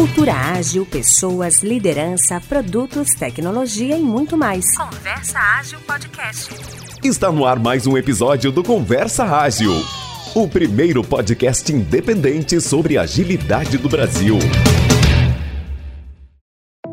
Cultura ágil, pessoas, liderança, produtos, tecnologia e muito mais. Conversa Ágil Podcast. Está no ar mais um episódio do Conversa Ágil, o primeiro podcast independente sobre agilidade do Brasil.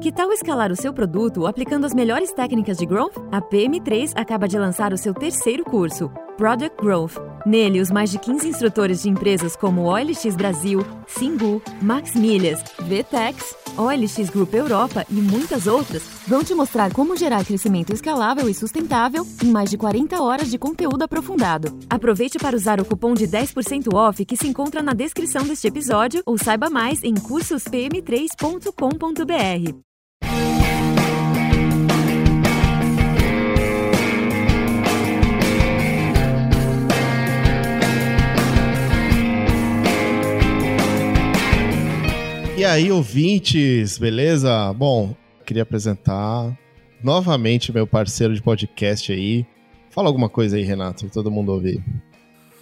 Que tal escalar o seu produto aplicando as melhores técnicas de growth? A PM3 acaba de lançar o seu terceiro curso, Product Growth. Nele, os mais de 15 instrutores de empresas como OLX Brasil, Singu, Max Milhas, VTEX, OLX Group Europa e muitas outras vão te mostrar como gerar crescimento escalável e sustentável em mais de 40 horas de conteúdo aprofundado. Aproveite para usar o cupom de 10% off que se encontra na descrição deste episódio ou saiba mais em cursospm3.com.br. E aí, ouvintes, beleza? Bom, queria apresentar novamente meu parceiro de podcast aí. Fala alguma coisa aí, Renato, pra todo mundo ouvir.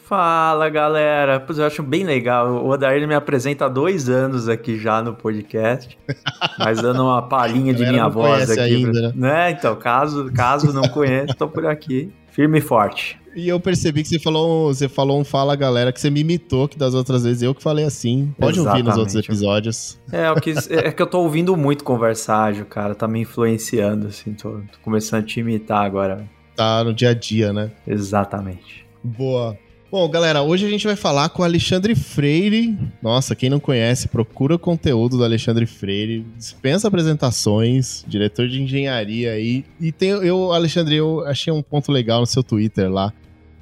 Fala, galera. Pois eu acho bem legal. O Odair me apresenta há dois anos aqui já no podcast, mas dando uma palhinha de minha voz aqui. Ainda, né? né? Então, caso, caso não conheça, tô por aqui, firme e forte. E eu percebi que você falou, você falou um fala galera que você me imitou, que das outras vezes eu que falei assim. Pode Exatamente. ouvir nos outros episódios. É, eu quis, é que eu tô ouvindo muito conversar, cara, tá me influenciando, assim, tô, tô começando a te imitar agora. Tá no dia a dia, né? Exatamente. Boa. Bom, galera, hoje a gente vai falar com o Alexandre Freire. Nossa, quem não conhece, procura o conteúdo do Alexandre Freire. Dispensa apresentações, diretor de engenharia aí. E tem eu, Alexandre, eu achei um ponto legal no seu Twitter lá.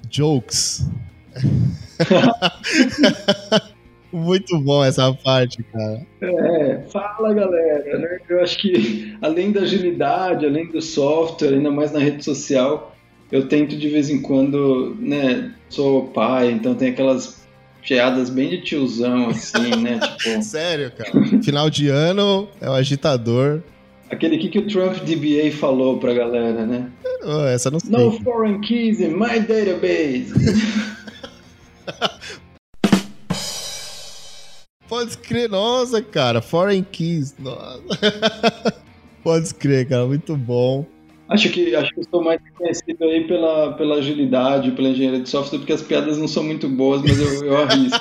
Jokes. Muito bom essa parte, cara. É, fala galera, né? Eu acho que além da agilidade, além do software, ainda mais na rede social, eu tento de vez em quando, né? Sou pai, então tem aquelas piadas bem de tiozão, assim, né? Tipo... Sério, cara. Final de ano é o agitador. Aquele que, que o Trump DBA falou pra galera, né? Oh, essa não sei. No foreign keys in my database. Pode crer, nossa, cara. Foreign keys. Nossa. Pode crer, cara. Muito bom. Acho que, acho que eu sou mais conhecido aí pela, pela agilidade, pela engenharia de software, porque as piadas não são muito boas, mas eu, eu arrisco.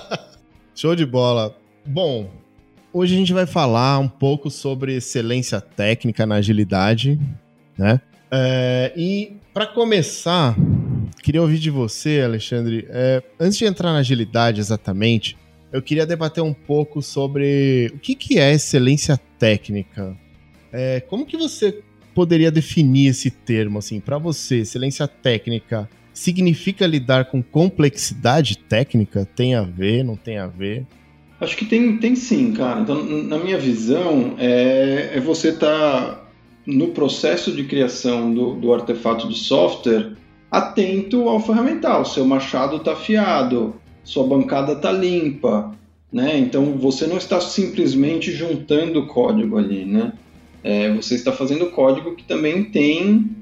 Show de bola. Bom, hoje a gente vai falar um pouco sobre excelência técnica na agilidade, né? É, e para começar, queria ouvir de você, Alexandre. É, antes de entrar na agilidade exatamente, eu queria debater um pouco sobre o que, que é excelência técnica. É, como que você poderia definir esse termo assim para você? Excelência técnica significa lidar com complexidade técnica? Tem a ver? Não tem a ver? Acho que tem, tem sim, cara. Então, na minha visão, é, é você estar tá no processo de criação do, do artefato de software atento ao ferramental. Seu machado está afiado, sua bancada está limpa, né? Então você não está simplesmente juntando código ali, né? É, você está fazendo código que também tem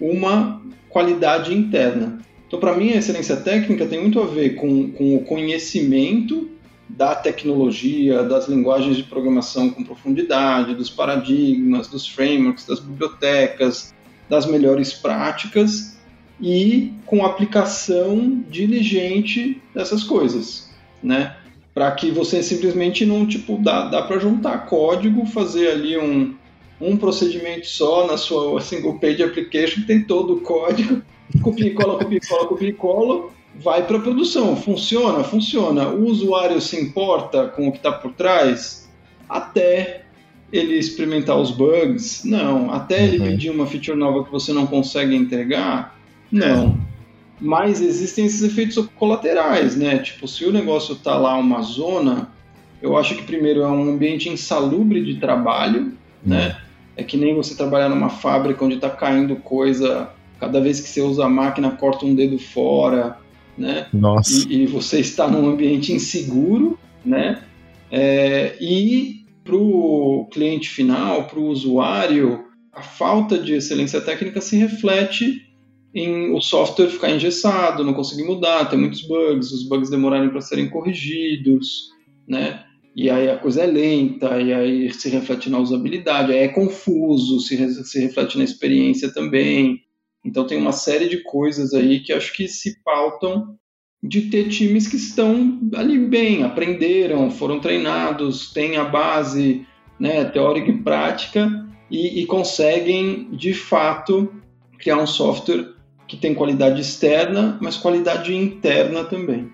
uma qualidade interna. Então, para mim, a excelência técnica tem muito a ver com, com o conhecimento da tecnologia, das linguagens de programação com profundidade, dos paradigmas, dos frameworks, das bibliotecas, das melhores práticas e com aplicação diligente dessas coisas, né? Para que você simplesmente não, tipo, dá, dá para juntar código, fazer ali um, um procedimento só na sua single page application, tem todo o código, copia e cola, copia e cola, copia e cola, vai para produção. Funciona? Funciona. O usuário se importa com o que está por trás? Até ele experimentar os bugs? Não. Até uhum. ele pedir uma feature nova que você não consegue entregar? Não. Mas existem esses efeitos colaterais, né? Tipo, se o negócio está lá uma zona, eu acho que primeiro é um ambiente insalubre de trabalho, né? É que nem você trabalhar numa fábrica onde está caindo coisa, cada vez que você usa a máquina corta um dedo fora, né? Nossa. E, e você está num ambiente inseguro, né? É, e para o cliente final, para o usuário, a falta de excelência técnica se reflete em o software ficar engessado, não conseguir mudar, ter muitos bugs, os bugs demorarem para serem corrigidos, né? E aí a coisa é lenta, e aí se reflete na usabilidade, aí é confuso, se, se reflete na experiência também. Então tem uma série de coisas aí que acho que se pautam de ter times que estão ali bem, aprenderam, foram treinados, têm a base né, teórica e prática e, e conseguem, de fato, criar um software que tem qualidade externa, mas qualidade interna também.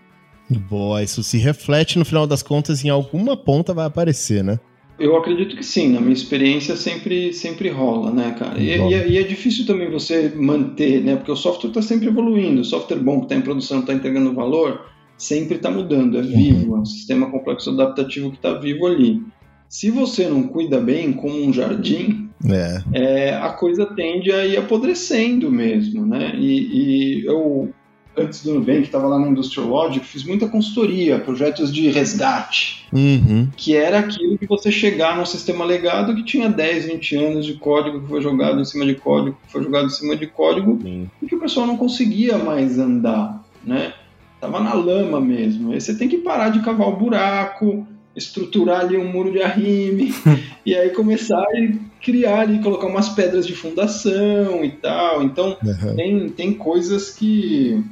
Boa, isso se reflete no final das contas em alguma ponta vai aparecer, né? Eu acredito que sim, na minha experiência sempre, sempre rola, né, cara? E, e, é, e, é difícil também você manter, né? Porque o software está sempre evoluindo. O software bom que está em produção, está entregando valor, sempre está mudando, é vivo. É um sistema complexo adaptativo que está vivo ali. Se você não cuida bem, como um jardim, é. É, a coisa tende a ir apodrecendo mesmo, né? E, e eu antes do Nubank, estava lá na Industrial Logic, fiz muita consultoria, projetos de resgate, uhum. que era aquilo que você chegar num sistema legado que tinha 10, 20 anos de código que foi jogado em cima de código, que foi jogado em cima de código, Sim. e que o pessoal não conseguia mais andar, né? Tava na lama mesmo. Aí você tem que parar de cavar o buraco, estruturar ali um muro de arrime, e aí começar a criar ali, colocar umas pedras de fundação e tal. Então, uhum. tem, tem coisas que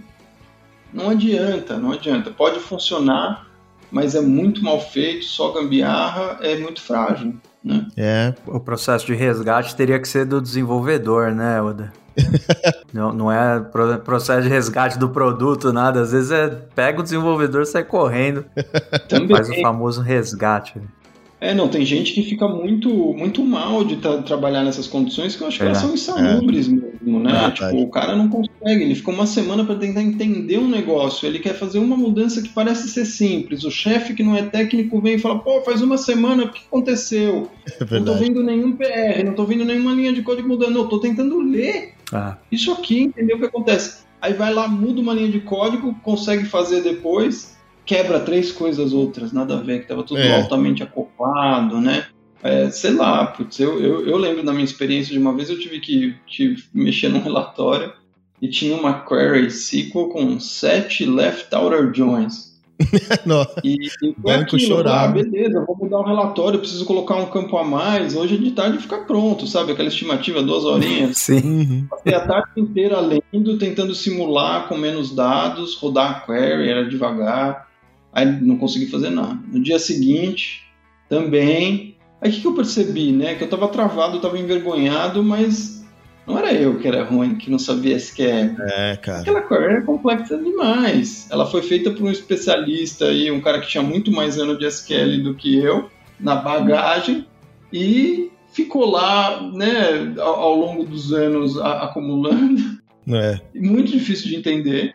não adianta, não adianta. Pode funcionar, mas é muito mal feito, só gambiarra é muito frágil. Né? É. O processo de resgate teria que ser do desenvolvedor, né, Oda? não, não é processo de resgate do produto, nada. Às vezes é pega o desenvolvedor, sai correndo, Também. faz o famoso resgate. É, não, tem gente que fica muito muito mal de tra trabalhar nessas condições que eu acho que é, elas são insalubres é. mesmo, né? É, tipo, o cara não consegue, ele ficou uma semana para tentar entender um negócio, ele quer fazer uma mudança que parece ser simples. O chefe que não é técnico vem e fala, pô, faz uma semana, o que aconteceu? É não tô vendo nenhum PR, não tô vendo nenhuma linha de código mudando, não, tô tentando ler ah. isso aqui, entendeu o que acontece? Aí vai lá, muda uma linha de código, consegue fazer depois quebra três coisas outras, nada a ver, que estava tudo é. altamente acoplado, né? É, sei lá, putz, eu, eu, eu, lembro da minha experiência de uma vez eu tive que, que mexer num relatório e tinha uma query SQL com sete left outer joins. e, e foi aquilo, chorar. Ah, beleza, vou mudar o relatório, preciso colocar um campo a mais, hoje de tarde fica pronto, sabe? Aquela estimativa, duas horinhas. Sim. Uhum. Passei a tarde inteira lendo, tentando simular com menos dados, rodar a query, era devagar. Aí não consegui fazer nada. No dia seguinte, também. Aí o que, que eu percebi, né? Que eu estava travado, eu tava envergonhado, mas não era eu que era ruim, que não sabia SQL. É, cara. Aquela query é complexa demais. Ela foi feita por um especialista aí, um cara que tinha muito mais ano de SQL do que eu, na bagagem, e ficou lá, né, ao, ao longo dos anos a, acumulando. É. Muito difícil de entender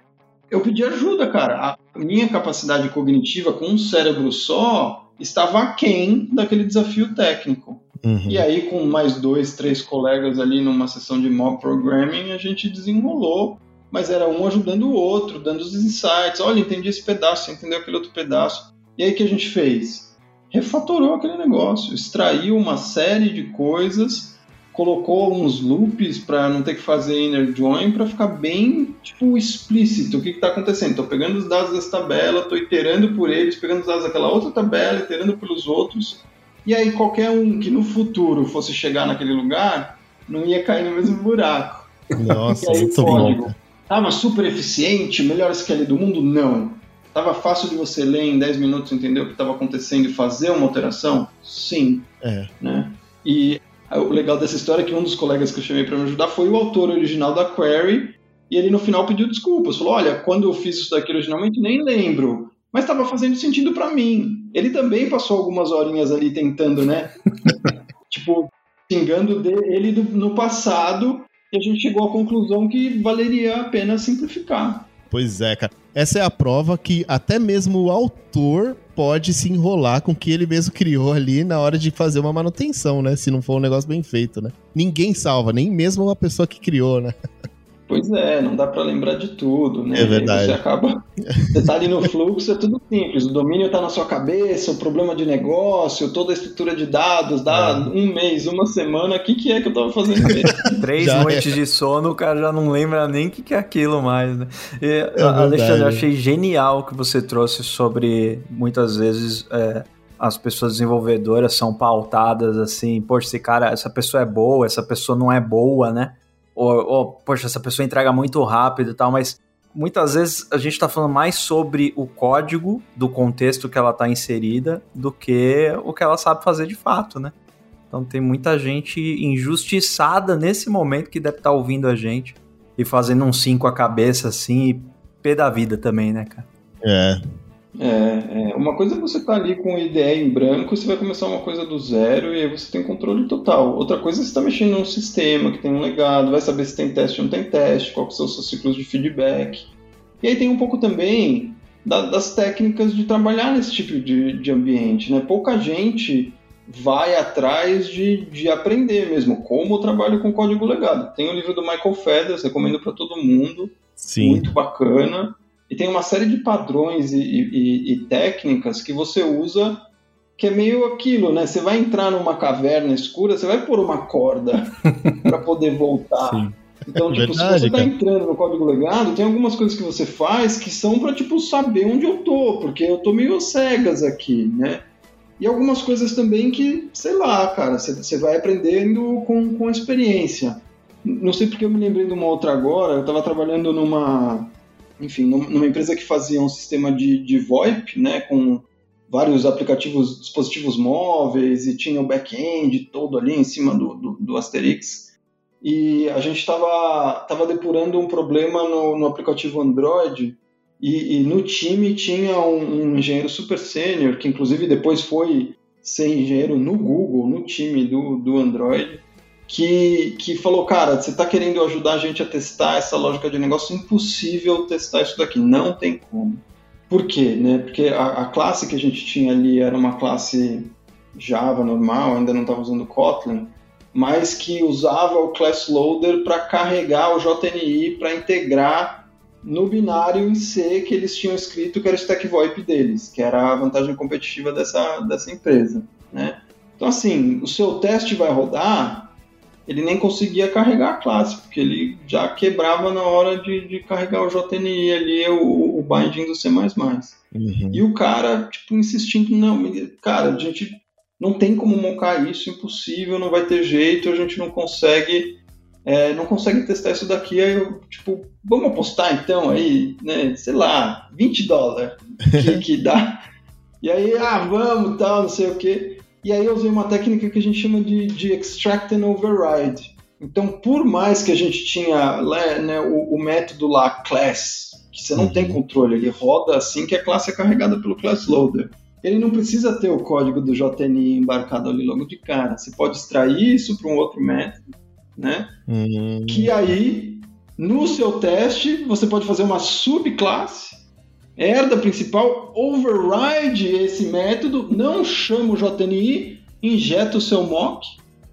eu pedi ajuda, cara. Minha capacidade cognitiva com um cérebro só estava aquém daquele desafio técnico. Uhum. E aí, com mais dois, três colegas ali numa sessão de mob programming, a gente desenrolou, mas era um ajudando o outro, dando os insights. Olha, entendi esse pedaço, entendeu aquele outro pedaço. E aí, o que a gente fez? Refatorou aquele negócio, extraiu uma série de coisas colocou uns loops para não ter que fazer inner join para ficar bem tipo explícito o que está acontecendo. Estou pegando os dados dessa tabela, estou iterando por eles, pegando os dados daquela outra tabela, iterando pelos outros. E aí qualquer um que no futuro fosse chegar naquele lugar não ia cair no mesmo buraco. Nossa, aí, muito código. Tava super eficiente, melhor SQL do mundo? Não. Tava fácil de você ler em 10 minutos, entender o que estava acontecendo e fazer uma alteração? Sim. É. Né? E o legal dessa história é que um dos colegas que eu chamei para me ajudar foi o autor original da query, e ele no final pediu desculpas. Falou: Olha, quando eu fiz isso daqui originalmente, nem lembro, mas estava fazendo sentido para mim. Ele também passou algumas horinhas ali tentando, né? tipo, xingando ele no passado, e a gente chegou à conclusão que valeria a pena simplificar. Pois é, cara. Essa é a prova que até mesmo o autor pode se enrolar com o que ele mesmo criou ali na hora de fazer uma manutenção, né? Se não for um negócio bem feito, né? Ninguém salva, nem mesmo a pessoa que criou, né? Pois é, não dá para lembrar de tudo, né? É verdade. Você acaba. Você tá ali no fluxo, é tudo simples. O domínio tá na sua cabeça, o problema de negócio, toda a estrutura de dados, dá é. um mês, uma semana. O que, que é que eu tava fazendo mesmo? Três já noites é. de sono, o cara já não lembra nem o que, que é aquilo mais, né? E, é Alexandre, eu achei genial o que você trouxe sobre muitas vezes. É, as pessoas desenvolvedoras são pautadas assim, poxa, esse cara, essa pessoa é boa, essa pessoa não é boa, né? Ou, ou poxa, essa pessoa entrega muito rápido e tal, mas muitas vezes a gente está falando mais sobre o código do contexto que ela está inserida do que o que ela sabe fazer de fato, né? Então tem muita gente injustiçada nesse momento que deve estar tá ouvindo a gente e fazendo um sim com a cabeça assim, e pé da vida também, né, cara? É. É, é, uma coisa é você tá ali com ideia em branco, você vai começar uma coisa do zero e aí você tem controle total. Outra coisa é você está mexendo num sistema que tem um legado, vai saber se tem teste ou não tem teste, quais são os seus ciclos de feedback. E aí tem um pouco também da, das técnicas de trabalhar nesse tipo de, de ambiente. Né? Pouca gente vai atrás de, de aprender mesmo como eu trabalho com código legado. Tem o livro do Michael Feathers, recomendo para todo mundo. Sim. Muito bacana. E tem uma série de padrões e, e, e, técnicas que você usa que é meio aquilo, né? Você vai entrar numa caverna escura, você vai pôr uma corda para poder voltar. Sim. Então, tipo, Verdade, se você está entrando no código legado, tem algumas coisas que você faz que são para tipo saber onde eu tô, porque eu tô meio cegas aqui, né? E algumas coisas também que, sei lá, cara, você vai aprendendo com, com experiência. Não sei porque eu me lembrei de uma outra agora, eu estava trabalhando numa, enfim, numa empresa que fazia um sistema de, de VoIP, né, com vários aplicativos, dispositivos móveis e tinha o back-end todo ali em cima do, do, do Asterix. E a gente estava tava depurando um problema no, no aplicativo Android e, e, no time tinha um, um engenheiro super sênior, que inclusive depois foi ser engenheiro no Google, no time do, do Android, que, que falou, cara, você está querendo ajudar a gente a testar essa lógica de negócio, impossível testar isso daqui, não tem como. Por quê? Né? Porque a, a classe que a gente tinha ali era uma classe Java normal, ainda não estava usando Kotlin, mas que usava o class loader para carregar o JNI para integrar no binário em C que eles tinham escrito que era o stack VoIP deles, que era a vantagem competitiva dessa, dessa empresa, né? Então, assim, o seu teste vai rodar, ele nem conseguia carregar a classe, porque ele já quebrava na hora de, de carregar o JNI ali, o, o binding do C++. Uhum. E o cara, tipo, insistindo, não, cara, a gente não tem como montar isso, impossível, não vai ter jeito, a gente não consegue é, não consegue testar isso daqui, aí eu, tipo, vamos apostar então aí, né, sei lá, 20 dólares que, que dá. E aí, ah, vamos, tal, não sei o quê. E aí eu usei uma técnica que a gente chama de, de extract and override. Então, por mais que a gente tinha né, o, o, método lá, class, que você não uhum. tem controle, ele roda assim que a classe é carregada pelo class loader. Ele não precisa ter o código do JNI embarcado ali logo de cara. Você pode extrair isso para um outro método né? Uhum. Que aí, no seu teste, você pode fazer uma subclasse, herda principal, override esse método, não chama o JNI, injeta o seu mock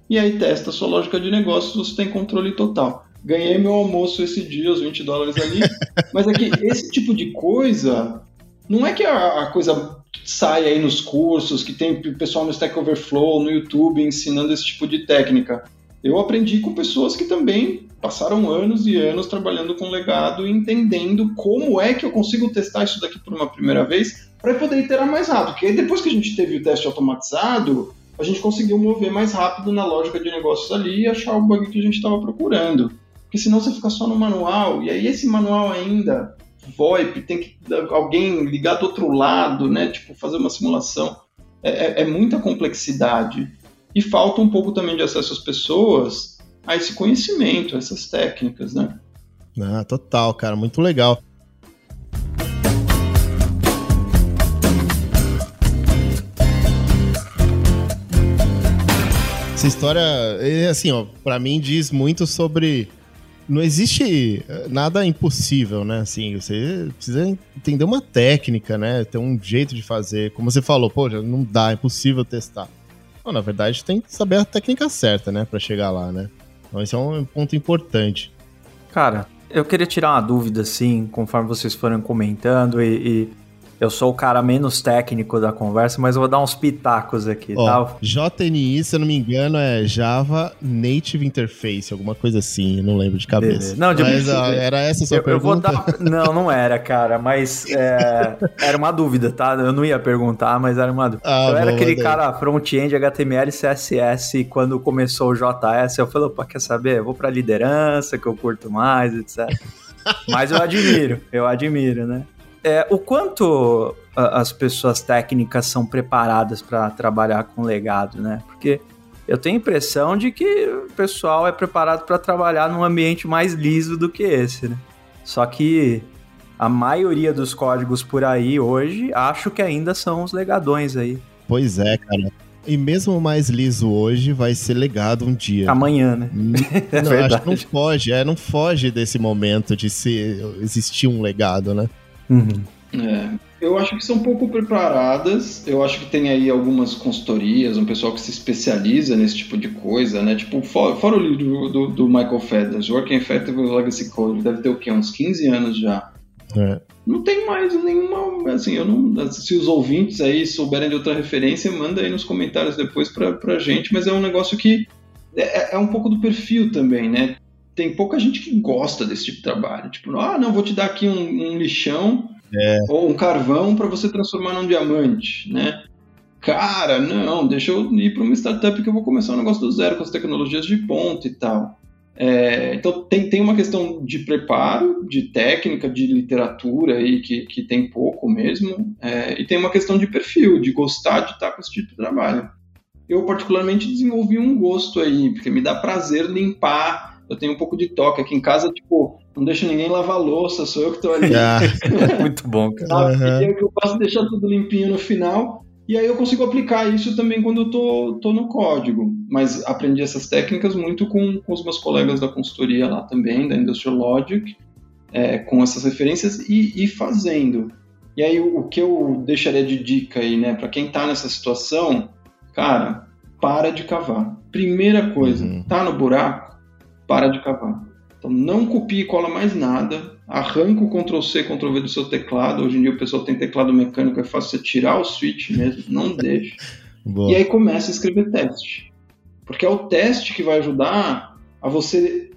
e aí testa a sua lógica de negócios, você tem controle total. Ganhei meu almoço esse dia, os 20 dólares ali, mas é que esse tipo de coisa, não é que a, a coisa sai aí nos cursos, que tem pessoal no Stack Overflow, no YouTube ensinando esse tipo de técnica eu aprendi com pessoas que também passaram anos e anos trabalhando com legado e entendendo como é que eu consigo testar isso daqui por uma primeira vez para poder iterar mais rápido. Porque depois que a gente teve o teste automatizado, a gente conseguiu mover mais rápido na lógica de negócios ali e achar o bug que a gente estava procurando. Porque senão você fica só no manual, e aí esse manual ainda, VoIP, tem que alguém ligar do outro lado, né? Tipo, fazer uma simulação. É, é, é muita complexidade. E falta um pouco também de acesso às pessoas a esse conhecimento, a essas técnicas, né? Ah, total, cara, muito legal. Essa história, assim, ó, para mim diz muito sobre não existe eh, nada impossível, né? Assim, você precisa entender uma técnica, né? Ter um jeito de fazer. Como você falou, pô, não dá, é impossível testar. Não, na verdade, tem que saber a técnica certa, né, para chegar lá, né? Então esse é um ponto importante. Cara, eu queria tirar uma dúvida, assim, conforme vocês foram comentando e, e Eu sou o cara menos técnico da conversa, mas eu vou dar uns pitacos aqui, Ó, tá? JNI, se eu não me engano, é Java Native Interface, alguma coisa assim, não lembro de cabeça. Beleza. Não, de mas ó, era essa a sua eu, pergunta? Eu dar... Não, não era, cara, mas é... era uma dúvida, tá? Eu não ia perguntar, mas era uma dúvida. Ah, eu era aquele cara front-end, HTML, CSS, quando começou o JS, eu falei, opa, quer saber? Eu vou pra liderança, que eu curto mais, etc. mas eu admiro, eu admiro, né? É, o quanto as pessoas técnicas são preparadas para trabalhar com legado, né? Porque eu tenho a impressão de que o pessoal é preparado para trabalhar num ambiente mais liso do que esse, né? Só que a maioria dos códigos por aí hoje, acho que ainda são os legadões aí. Pois é, cara. E mesmo mais liso hoje, vai ser legado um dia. Amanhã, né? Hum, é não, acho que não foge, é, não foge desse momento de se existir um legado, né? Uhum. É, eu acho que são pouco preparadas. Eu acho que tem aí algumas consultorias, um pessoal que se especializa nesse tipo de coisa, né? Tipo, fora, fora o livro do, do Michael Fetters, Working Effective Legacy Code, deve ter o quê? Uns 15 anos já. É. Não tem mais nenhuma. Assim, eu não. Se os ouvintes aí souberem de outra referência, manda aí nos comentários depois pra, pra gente, mas é um negócio que é, é um pouco do perfil também, né? Tem pouca gente que gosta desse tipo de trabalho. Tipo, ah, não, vou te dar aqui um, um lixão é. ou um carvão para você transformar num diamante, né? Cara, não, deixa eu ir para uma startup que eu vou começar um negócio do zero com as tecnologias de ponta e tal. É, então tem, tem uma questão de preparo, de técnica, de literatura aí que, que tem pouco mesmo, é, e tem uma questão de perfil, de gostar de estar com esse tipo de trabalho. Eu particularmente desenvolvi um gosto aí, porque me dá prazer limpar eu tenho um pouco de toque. Aqui em casa, tipo, não deixo ninguém lavar louça, sou eu que tô ali. Ah, muito bom, cara. Uhum. E eu posso deixar tudo limpinho no final. E aí eu consigo aplicar isso também quando eu tô, tô no código. Mas aprendi essas técnicas muito com, com os meus colegas da consultoria lá também, da Industrial Logic, é, com essas referências e, e fazendo. E aí o, o que eu deixaria de dica aí, né, para quem tá nessa situação, cara, para de cavar. Primeira coisa, uhum. tá no buraco, para de cavar. Então não copie e cola mais nada, arranca o Ctrl C, Ctrl V do seu teclado. Hoje em dia o pessoal tem teclado mecânico, é fácil você tirar o switch mesmo, não deixe. e aí começa a escrever teste. Porque é o teste que vai ajudar a você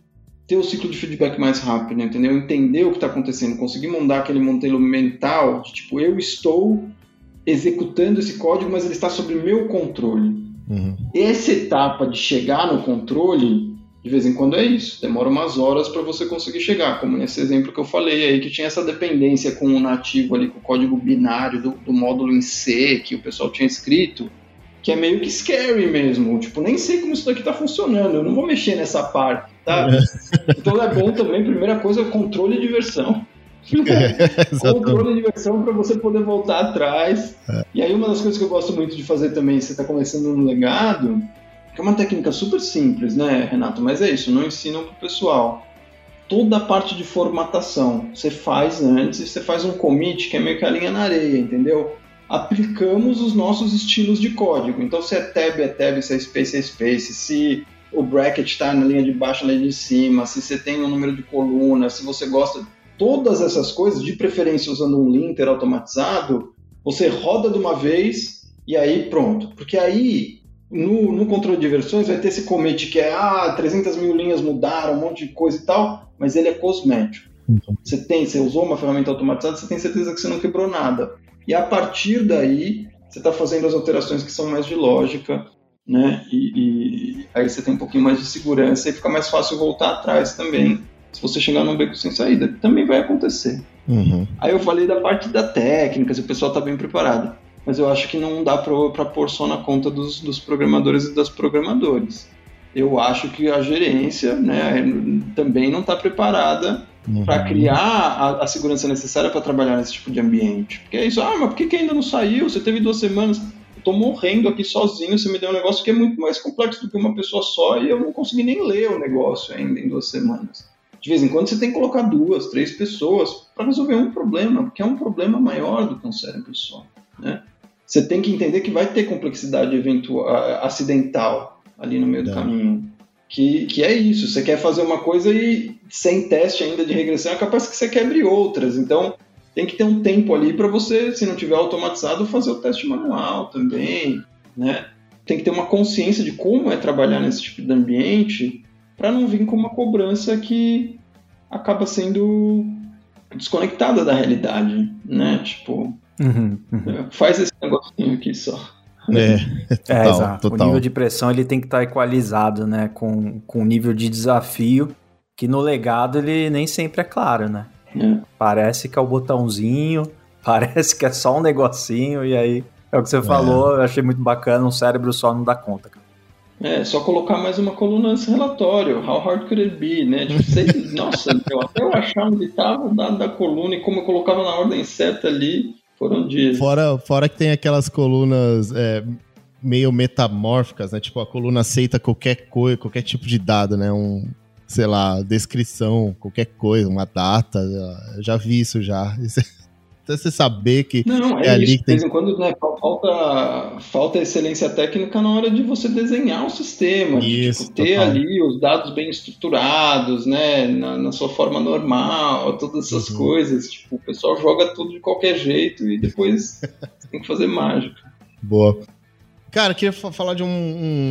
ter o ciclo de feedback mais rápido, né? entendeu? Entender o que está acontecendo, conseguir mandar aquele modelo mental de tipo, eu estou executando esse código, mas ele está sob meu controle. Uhum. Essa etapa de chegar no controle de vez em quando é isso, demora umas horas para você conseguir chegar, como nesse exemplo que eu falei aí, que tinha essa dependência com o nativo ali, com o código binário do, do módulo em C que o pessoal tinha escrito, que é meio que scary mesmo, tipo, nem sei como isso daqui tá funcionando, eu não vou mexer nessa parte, tá? então é bom também, primeira coisa, controle de versão. É, controle de versão para você poder voltar atrás. É. E aí uma das coisas que eu gosto muito de fazer também, você está começando no legado, que é uma técnica super simples, né, Renato? Mas é isso, não ensinam para o pessoal. Toda a parte de formatação você faz antes e você faz um commit que é meio que a linha na areia, entendeu? Aplicamos os nossos estilos de código. Então, se é tab, é tab, se é space, é space. Se o bracket está na linha de baixo, na linha de cima, se você tem um número de colunas, se você gosta. Todas essas coisas, de preferência usando um linter automatizado, você roda de uma vez e aí pronto. Porque aí no, no, controle de versões vai ter esse commit que é ah, 300 mil linhas mudaram, um monte de coisa e tal, mas ele é cosmético. Você tem, você usou uma ferramenta automatizada, você tem certeza que você não quebrou nada. E a partir daí, você está fazendo as alterações que são mais de lógica, né? E, e, aí você tem um pouquinho mais de segurança e fica mais fácil voltar atrás também. Se você chegar num beco sem saída, também vai acontecer. Uhum. Aí eu falei da parte da técnica, se o pessoal está bem preparado mas eu acho que não dá para pôr só na conta dos, dos programadores e das programadoras. Eu acho que a gerência né, também não está preparada uhum. para criar a, a, segurança necessária para trabalhar nesse tipo de ambiente. Porque é isso, ah, mas por que, que ainda não saiu? Você teve duas semanas. Eu tô morrendo aqui sozinho, você me deu um negócio que é muito mais complexo do que uma pessoa só e eu não consegui nem ler o negócio ainda em duas semanas. De vez em quando você tem que colocar duas, três pessoas para resolver um problema, porque é um problema maior do que um cérebro só. Né? Você tem que entender que vai ter complexidade eventual, acidental ali no meio do caminho. Que, que é isso, você quer fazer uma coisa e sem teste ainda de regressão é capaz que você quebre outras. Então, tem que ter um tempo ali para você, se não tiver automatizado, fazer o teste manual também, né? Tem que ter uma consciência de como é trabalhar nesse tipo de ambiente para não vir com uma cobrança que acaba sendo desconectada da realidade, né? Tipo, uhum, uhum. faz esse negocinho aqui só. É, é, total, é exato. Total. O nível de pressão ele tem que estar equalizado, né? Com, com o nível de desafio, que no legado ele nem sempre é claro, né? É. Parece que é o botãozinho, parece que é só um negocinho, e aí é o que você é. falou, eu achei muito bacana, um cérebro só não dá conta, cara. É, só colocar mais uma coluna nesse relatório. How hard could it be, né? Tipo, sei, nossa, eu, até eu achar onde estava o dado da coluna e como eu colocava na ordem certa ali, foram dias. Fora, fora que tem aquelas colunas é, meio metamórficas, né? Tipo, a coluna aceita qualquer coisa, qualquer tipo de dado, né? Um, sei lá, descrição, qualquer coisa, uma data. Já vi isso já. Até você saber que Não, é, é ali que tem... De vez em quando né, falta, falta excelência técnica na hora de você desenhar o sistema, isso, de, tipo, ter ali os dados bem estruturados, né, na, na sua forma normal, todas essas uhum. coisas. Tipo, o pessoal joga tudo de qualquer jeito e depois tem que fazer mágica. Boa. Cara, queria falar de um,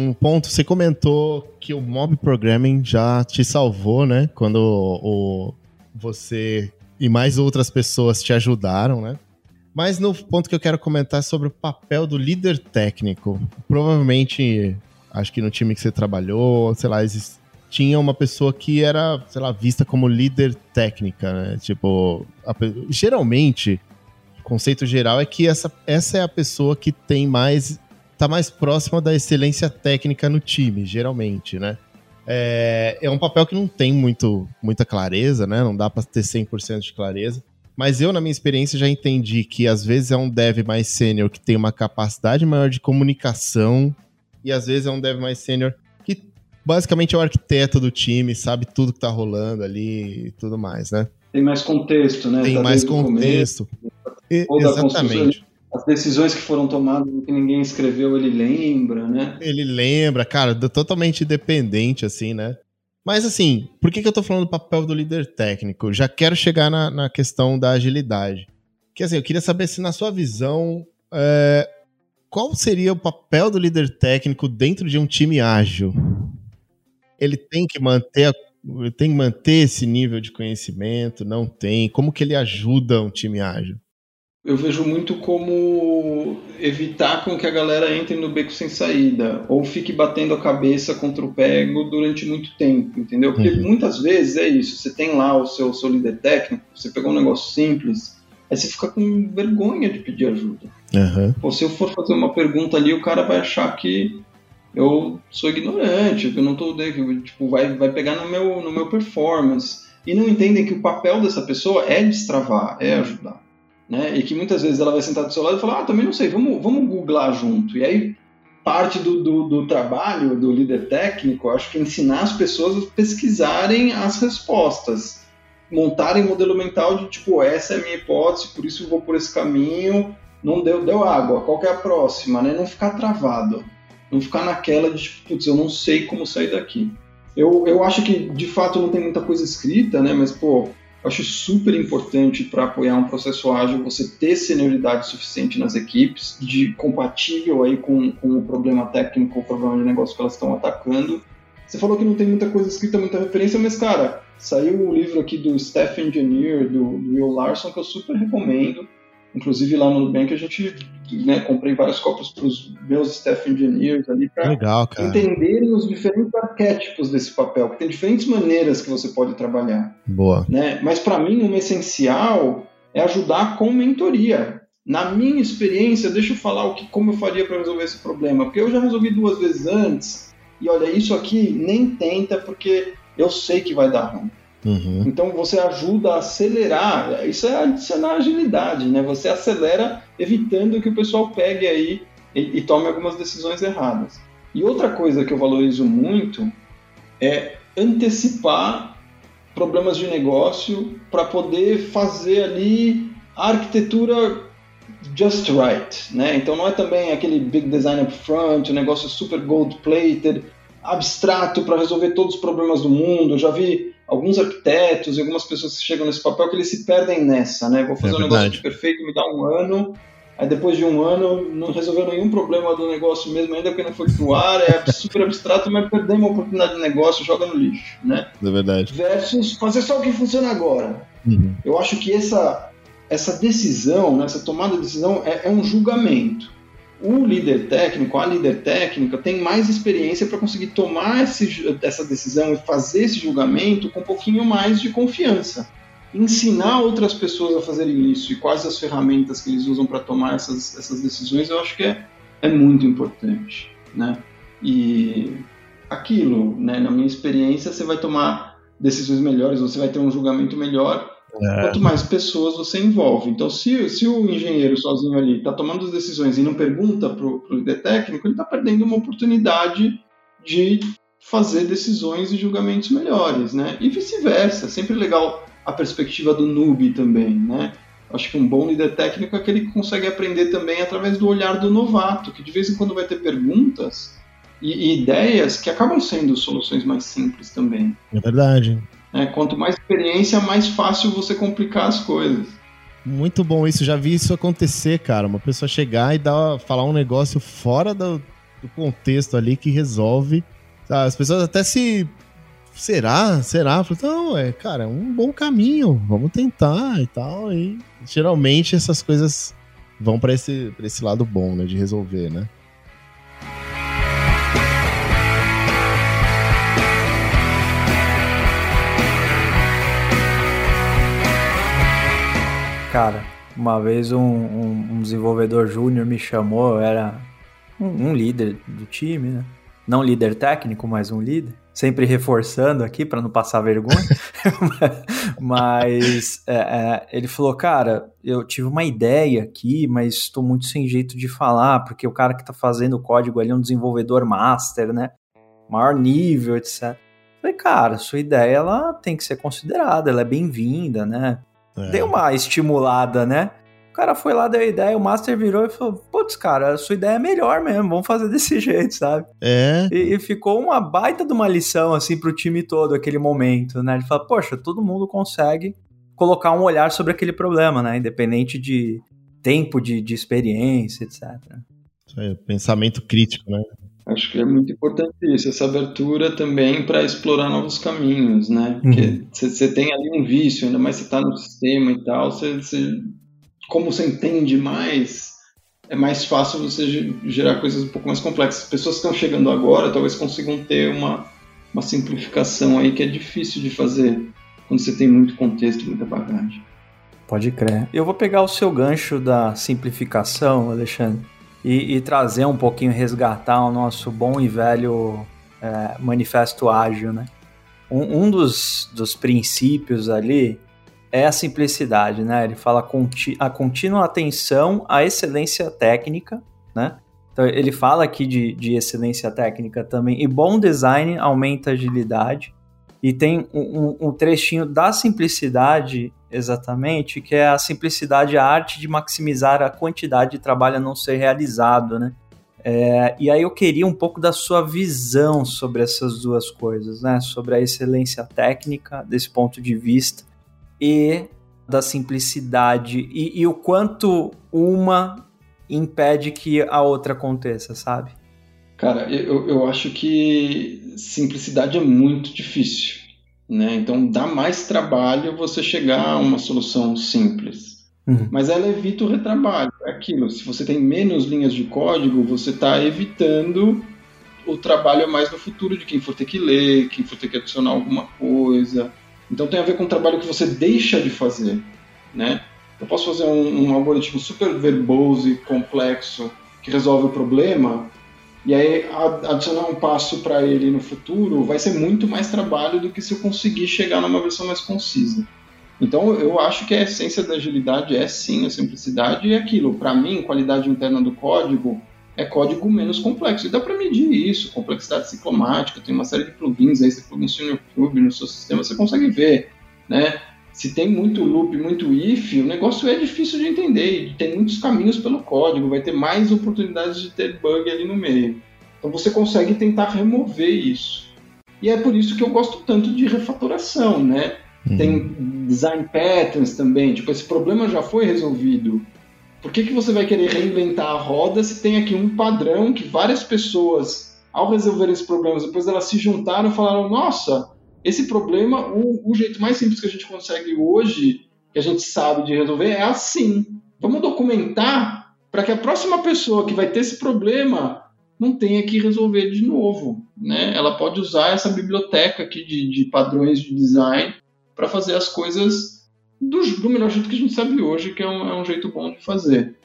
um, ponto. Você comentou que o mob programming já te salvou, né? Quando o, o, você e mais outras pessoas te ajudaram, né? Mas no ponto que eu quero comentar é sobre o papel do líder técnico. Provavelmente, acho que no time que você trabalhou, sei lá, tinha uma pessoa que era, sei lá, vista como líder técnica, né? Tipo, a, geralmente, o conceito geral é que essa, essa é a pessoa que tem mais tá mais próxima da excelência técnica no time, geralmente, né? É, é um papel que não tem muito, muita clareza, né? Não dá para ter 100% de clareza. Mas eu, na minha experiência, já entendi que às vezes é um dev mais sênior que tem uma capacidade maior de comunicação e às vezes é um dev mais sênior que basicamente é o arquiteto do time, sabe tudo que tá rolando ali e tudo mais, né? Tem mais contexto, né? Tem tá mais contexto. E, exatamente as decisões que foram tomadas que ninguém escreveu, ele lembra, né? Ele lembra, cara, totalmente independente, assim, né? Mas assim, por que, que eu tô falando do papel do líder técnico? Já quero chegar na, na questão da agilidade. Que assim, eu queria saber se na sua visão, é, qual seria o papel do líder técnico dentro de um time ágil? Ele tem que manter tem que manter esse nível de conhecimento? Não tem? Como que ele ajuda um time ágil? Eu vejo muito como evitar com que a galera entre no beco sem saída ou fique batendo a cabeça contra o pego durante muito tempo, entendeu? Porque uhum. muitas vezes é isso, você tem lá o seu, seu líder técnico, você pegou um negócio simples, aí você fica com vergonha de pedir ajuda. Uhum. Ou se eu for fazer uma pergunta ali, o cara vai achar que eu sou ignorante, que eu não tô, tipo, vai, vai pegar no meu, no meu performance. E não entendem que o papel dessa pessoa é destravar, é ajudar né? E que muitas vezes ela vai sentar do seu lado e falar, ah, também não sei, vamos, vamos googlar junto. E aí parte do, do, do, trabalho do líder técnico, acho que ensinar as pessoas a pesquisarem as respostas, montarem modelo mental de tipo, essa é a minha hipótese, por isso eu vou por esse caminho, não deu, deu água, qual é a próxima, né? Não ficar travado, não ficar naquela de tipo, putz, eu não sei como sair daqui. Eu, eu acho que de fato não tem muita coisa escrita, né? Mas pô, eu acho super importante para apoiar um processo ágil você ter senioridade suficiente nas equipes, de compatível aí com, com o problema técnico, o problema de negócio que elas estão atacando. Você falou que não tem muita coisa escrita, muita referência, mas cara, saiu um livro aqui do Staff Engineer, do, do Will Larson, que eu super recomendo. Inclusive lá no Nubank a gente né, comprei várias cópias para os meus staff engineers ali para entenderem os diferentes arquétipos desse papel, porque tem diferentes maneiras que você pode trabalhar. Boa. Né? Mas para mim, uma essencial é ajudar com mentoria. Na minha experiência, deixa eu falar o que, como eu faria para resolver esse problema, porque eu já resolvi duas vezes antes, e olha, isso aqui nem tenta, porque eu sei que vai dar ruim. Uhum. Então você ajuda a acelerar, isso é adicionar agilidade, né? Você acelera evitando que o pessoal pegue aí e, e tome algumas decisões erradas. E outra coisa que eu valorizo muito é antecipar problemas de negócio para poder fazer ali a arquitetura just right, né? Então não é também aquele big design up front, o negócio super gold plated, abstrato para resolver todos os problemas do mundo. Eu já vi alguns arquitetos e algumas pessoas que chegam nesse papel que eles se perdem nessa, né? Vou fazer é um negócio de perfeito, me dá um ano, aí depois de um ano não resolveu nenhum problema do negócio mesmo, ainda porque não foi pro ar, é super abstrato, mas perdemos uma oportunidade de negócio, joga no lixo, né? É verdade. Versus fazer só o que funciona agora. Uhum. Eu acho que essa, essa decisão, né, essa tomada de decisão é, é um julgamento o líder técnico, a líder técnica, tem mais experiência para conseguir tomar esse, essa decisão e fazer esse julgamento com um pouquinho mais de confiança. Ensinar outras pessoas a fazerem isso e quais as ferramentas que eles usam para tomar essas, essas decisões, eu acho que é, é muito importante. Né? E aquilo, né, na minha experiência, você vai tomar decisões melhores, você vai ter um julgamento melhor é. Quanto mais pessoas você envolve. Então, se, se o engenheiro sozinho ali está tomando as decisões e não pergunta para o líder técnico, ele está perdendo uma oportunidade de fazer decisões e julgamentos melhores, né? E vice-versa. Sempre legal a perspectiva do noob também, né? Acho que um bom líder técnico é aquele que consegue aprender também através do olhar do novato, que de vez em quando vai ter perguntas e, e ideias que acabam sendo soluções mais simples também. É verdade. É, quanto mais experiência, mais fácil você complicar as coisas. Muito bom isso, já vi isso acontecer, cara. Uma pessoa chegar e dar, falar um negócio fora do, do contexto ali que resolve. Tá? As pessoas até se. Será? Será? Não, é, cara, é um bom caminho. Vamos tentar e tal. E geralmente essas coisas vão para esse, esse lado bom, né? De resolver, né? Cara, uma vez um, um, um desenvolvedor júnior me chamou, eu era um, um, líder do time, né? Não líder técnico, mas um líder. Sempre reforçando aqui para não passar vergonha. mas é, é, ele falou, cara, eu tive uma ideia aqui, mas estou muito sem jeito de falar, porque o cara que está fazendo o código ali é um desenvolvedor master, né? Maior nível, etc. falei, cara, sua ideia ela tem que ser considerada, ela é bem-vinda, né? É. Deu uma estimulada, né? O cara foi lá, deu a ideia, o Master virou e falou: Putz, cara, a sua ideia é melhor mesmo, vamos fazer desse jeito, sabe? É. E, e, ficou uma baita de uma lição, assim, pro time todo, aquele momento, né? Ele falou: Poxa, todo mundo consegue colocar um olhar sobre aquele problema, né? Independente de tempo de, de experiência, etc. Isso aí, pensamento crítico, né? Acho que é muito importante isso, essa abertura também para explorar novos caminhos, né? Porque você uhum. tem ali um vício, ainda mais você está no sistema e tal, você, como você entende mais, é mais fácil você gerar coisas um pouco mais complexas. Pessoas que estão chegando agora talvez consigam ter uma, uma simplificação aí que é difícil de fazer quando você tem muito contexto, muita bagagem. Pode crer. Eu vou pegar o seu gancho da simplificação, Alexandre e, e trazer um pouquinho, resgatar o nosso bom e velho é, manifesto ágil, né? Um, um dos, dos princípios ali é a simplicidade, né? Ele fala a contínua atenção à excelência técnica, né? Então, ele fala aqui de, de excelência técnica também. E bom design aumenta a agilidade. E tem um, um, trechinho da simplicidade exatamente, que é a simplicidade, a arte de maximizar a quantidade de trabalho a não ser realizado, né? É, e aí eu queria um pouco da sua visão sobre essas duas coisas, né? Sobre a excelência técnica desse ponto de vista e da simplicidade e, e o quanto uma impede que a outra aconteça, sabe? Cara, eu, eu acho que simplicidade é muito difícil. Né? Então dá mais trabalho você chegar a uma solução simples. Uhum. Mas ela evita o retrabalho. É aquilo. Se você tem menos linhas de código, você está evitando o trabalho mais no futuro de quem for ter que ler, quem for ter que adicionar alguma coisa. Então tem a ver com o trabalho que você deixa de fazer. Né? Eu posso fazer um, um algoritmo super verboso e complexo que resolve o problema, e aí adicionar um passo para ele no futuro vai ser muito mais trabalho do que se eu conseguir chegar numa versão mais concisa. Então eu acho que a essência da agilidade é sim a simplicidade e aquilo. Para mim, qualidade interna do código é código menos complexo. E dá para medir isso, complexidade ciclomática, tem uma série de plugins aí, você plugin no YouTube, no seu sistema, você consegue ver, né? Se tem muito loop, muito if, o negócio é difícil de entender e tem muitos caminhos pelo código, vai ter mais oportunidades de ter bug ali no meio. Então você consegue tentar remover isso. E é por isso que eu gosto tanto de refatoração, né? Uhum. Tem design patterns também, tipo, esse problema já foi resolvido. Por que, que você vai querer reinventar a roda se tem aqui um padrão que várias pessoas, ao resolver esses problemas, depois elas se juntaram e falaram, nossa, esse problema, o, o jeito mais simples que a gente consegue hoje, que a gente sabe de resolver, é assim. Vamos documentar para que a próxima pessoa que vai ter esse problema não tenha que resolver de novo. Né? Ela pode usar essa biblioteca aqui de, de padrões de design para fazer as coisas do, do, melhor jeito que a gente sabe hoje, que é um, é um jeito bom de fazer.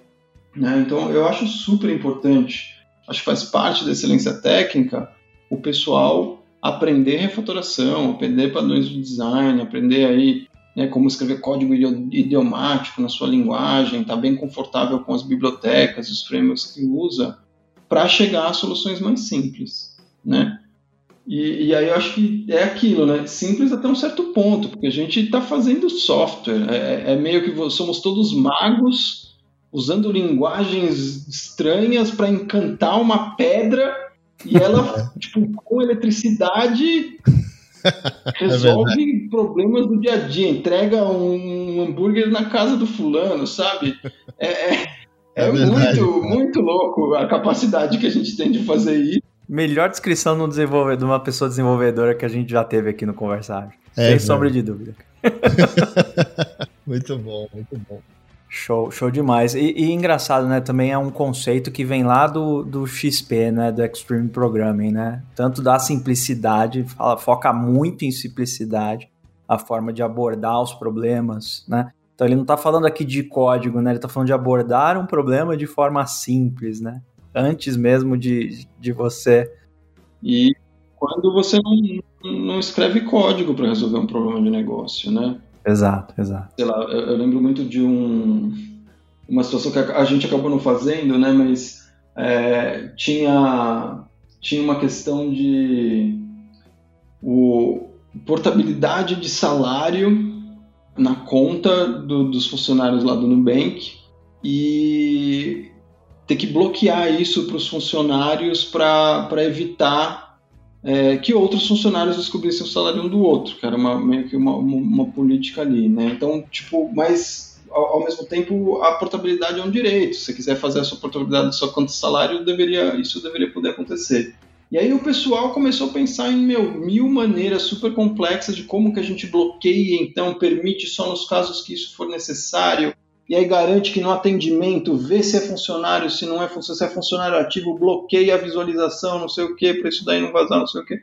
Né? Então, eu acho super importante, acho que faz parte da excelência técnica, o pessoal aprender refatoração, aprender padrões de design, aprender aí né, como escrever código idiomático na sua linguagem, estar tá bem confortável com as bibliotecas, os frameworks que usa, para chegar a soluções mais simples, né? E, e, aí eu acho que é aquilo, né? Simples até um certo ponto, porque a gente está fazendo software. É, é, meio que somos todos magos usando linguagens estranhas para encantar uma pedra e ela, tipo, com eletricidade resolve é problemas do dia a dia. Entrega um hambúrguer na casa do fulano, sabe? É, é, é, é verdade, muito, muito louco a capacidade que a gente tem de fazer isso. Melhor descrição no desenvolvedor, de uma pessoa desenvolvedora que a gente já teve aqui no Conversar. É, Sem sombra de dúvida. muito bom, muito bom. Show, show demais. E, e, engraçado, né? Também é um conceito que vem lá do, do XP, né? Do Extreme Programming, né? Tanto da simplicidade, fala, foca muito em simplicidade, a forma de abordar os problemas, né? Então ele não está falando aqui de código, né? Ele está falando de abordar um problema de forma simples, né? antes mesmo de, de você. E quando você não, não escreve código para resolver um problema de negócio, né? Exato, exato. Sei lá, eu, eu lembro muito de um, uma situação que a, a gente acabou não fazendo, né? Mas é, tinha, tinha uma questão de o, portabilidade de salário na conta do, dos funcionários lá do Nubank e ter que bloquear isso para os funcionários para evitar é, que outros funcionários descobrissem o salário um do outro, que era uma, meio que uma, uma, uma política ali, né? Então, tipo, mas ao, ao, mesmo tempo a portabilidade é um direito. Se você quiser fazer a sua portabilidade conta de salário, deveria, isso deveria poder acontecer. E aí o pessoal começou a pensar em meu, mil maneiras super complexas de como que a gente bloqueia, então permite só nos casos que isso for necessário e aí garante que no atendimento vê se é funcionário, se não é funcionário, se é funcionário ativo, bloqueia a visualização, não sei o que, para isso daí não vazar, não sei o que.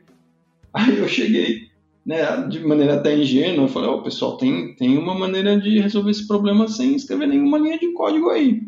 Aí eu cheguei, né, de maneira até ingênua, eu falei, ó, oh, pessoal, tem, tem uma maneira de resolver esse problema sem escrever nenhuma linha de código aí.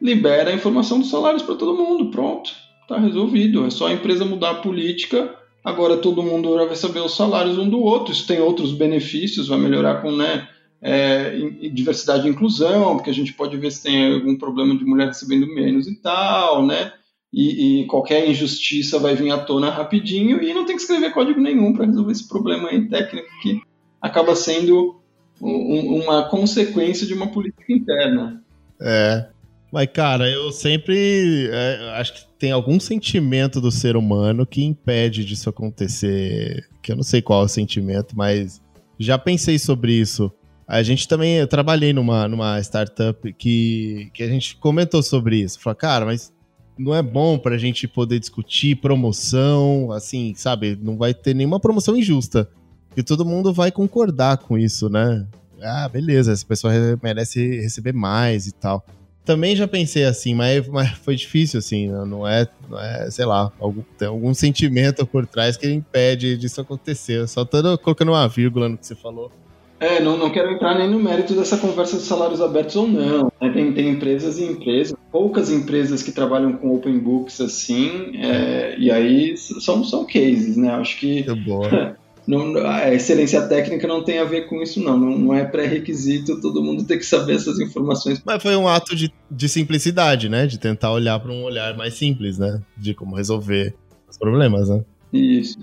Libera a informação dos salários para todo mundo, pronto, tá resolvido. É só a empresa mudar a política, agora todo mundo vai saber os salários um do outro, isso tem outros benefícios, vai melhorar com, né, é, diversidade e inclusão, porque a gente pode ver se tem algum problema de mulher recebendo menos e tal, né? E, e, qualquer injustiça vai vir à tona rapidinho e não tem que escrever código nenhum para resolver esse problema aí técnico que acaba sendo um, uma consequência de uma política interna. É. Mas, cara, eu sempre é, acho que tem algum sentimento do ser humano que impede disso acontecer. Que eu não sei qual é o sentimento, mas já pensei sobre isso. A gente também, eu trabalhei numa, numa startup que, que a gente comentou sobre isso. Falou, cara, mas não é bom para a gente poder discutir promoção, assim, sabe? Não vai ter nenhuma promoção injusta. E todo mundo vai concordar com isso, né? Ah, beleza, essa pessoa merece receber mais e tal. Também já pensei assim, mas, mas foi difícil, assim, né? não é, não é sei lá, algum, tem algum sentimento por trás que impede disso acontecer. Só tô colocando uma vírgula no que você falou. É, não, não quero entrar nem no mérito dessa conversa de salários abertos ou não. Né? Tem, tem empresas e empresas, poucas empresas que trabalham com open books assim, é, e aí são, são cases, né? Acho que não, a excelência técnica não tem a ver com isso, não. Não, não é pré-requisito todo mundo ter que saber essas informações. Mas foi um ato de, de simplicidade, né? De tentar olhar para um olhar mais simples, né? De como resolver os problemas, né? Isso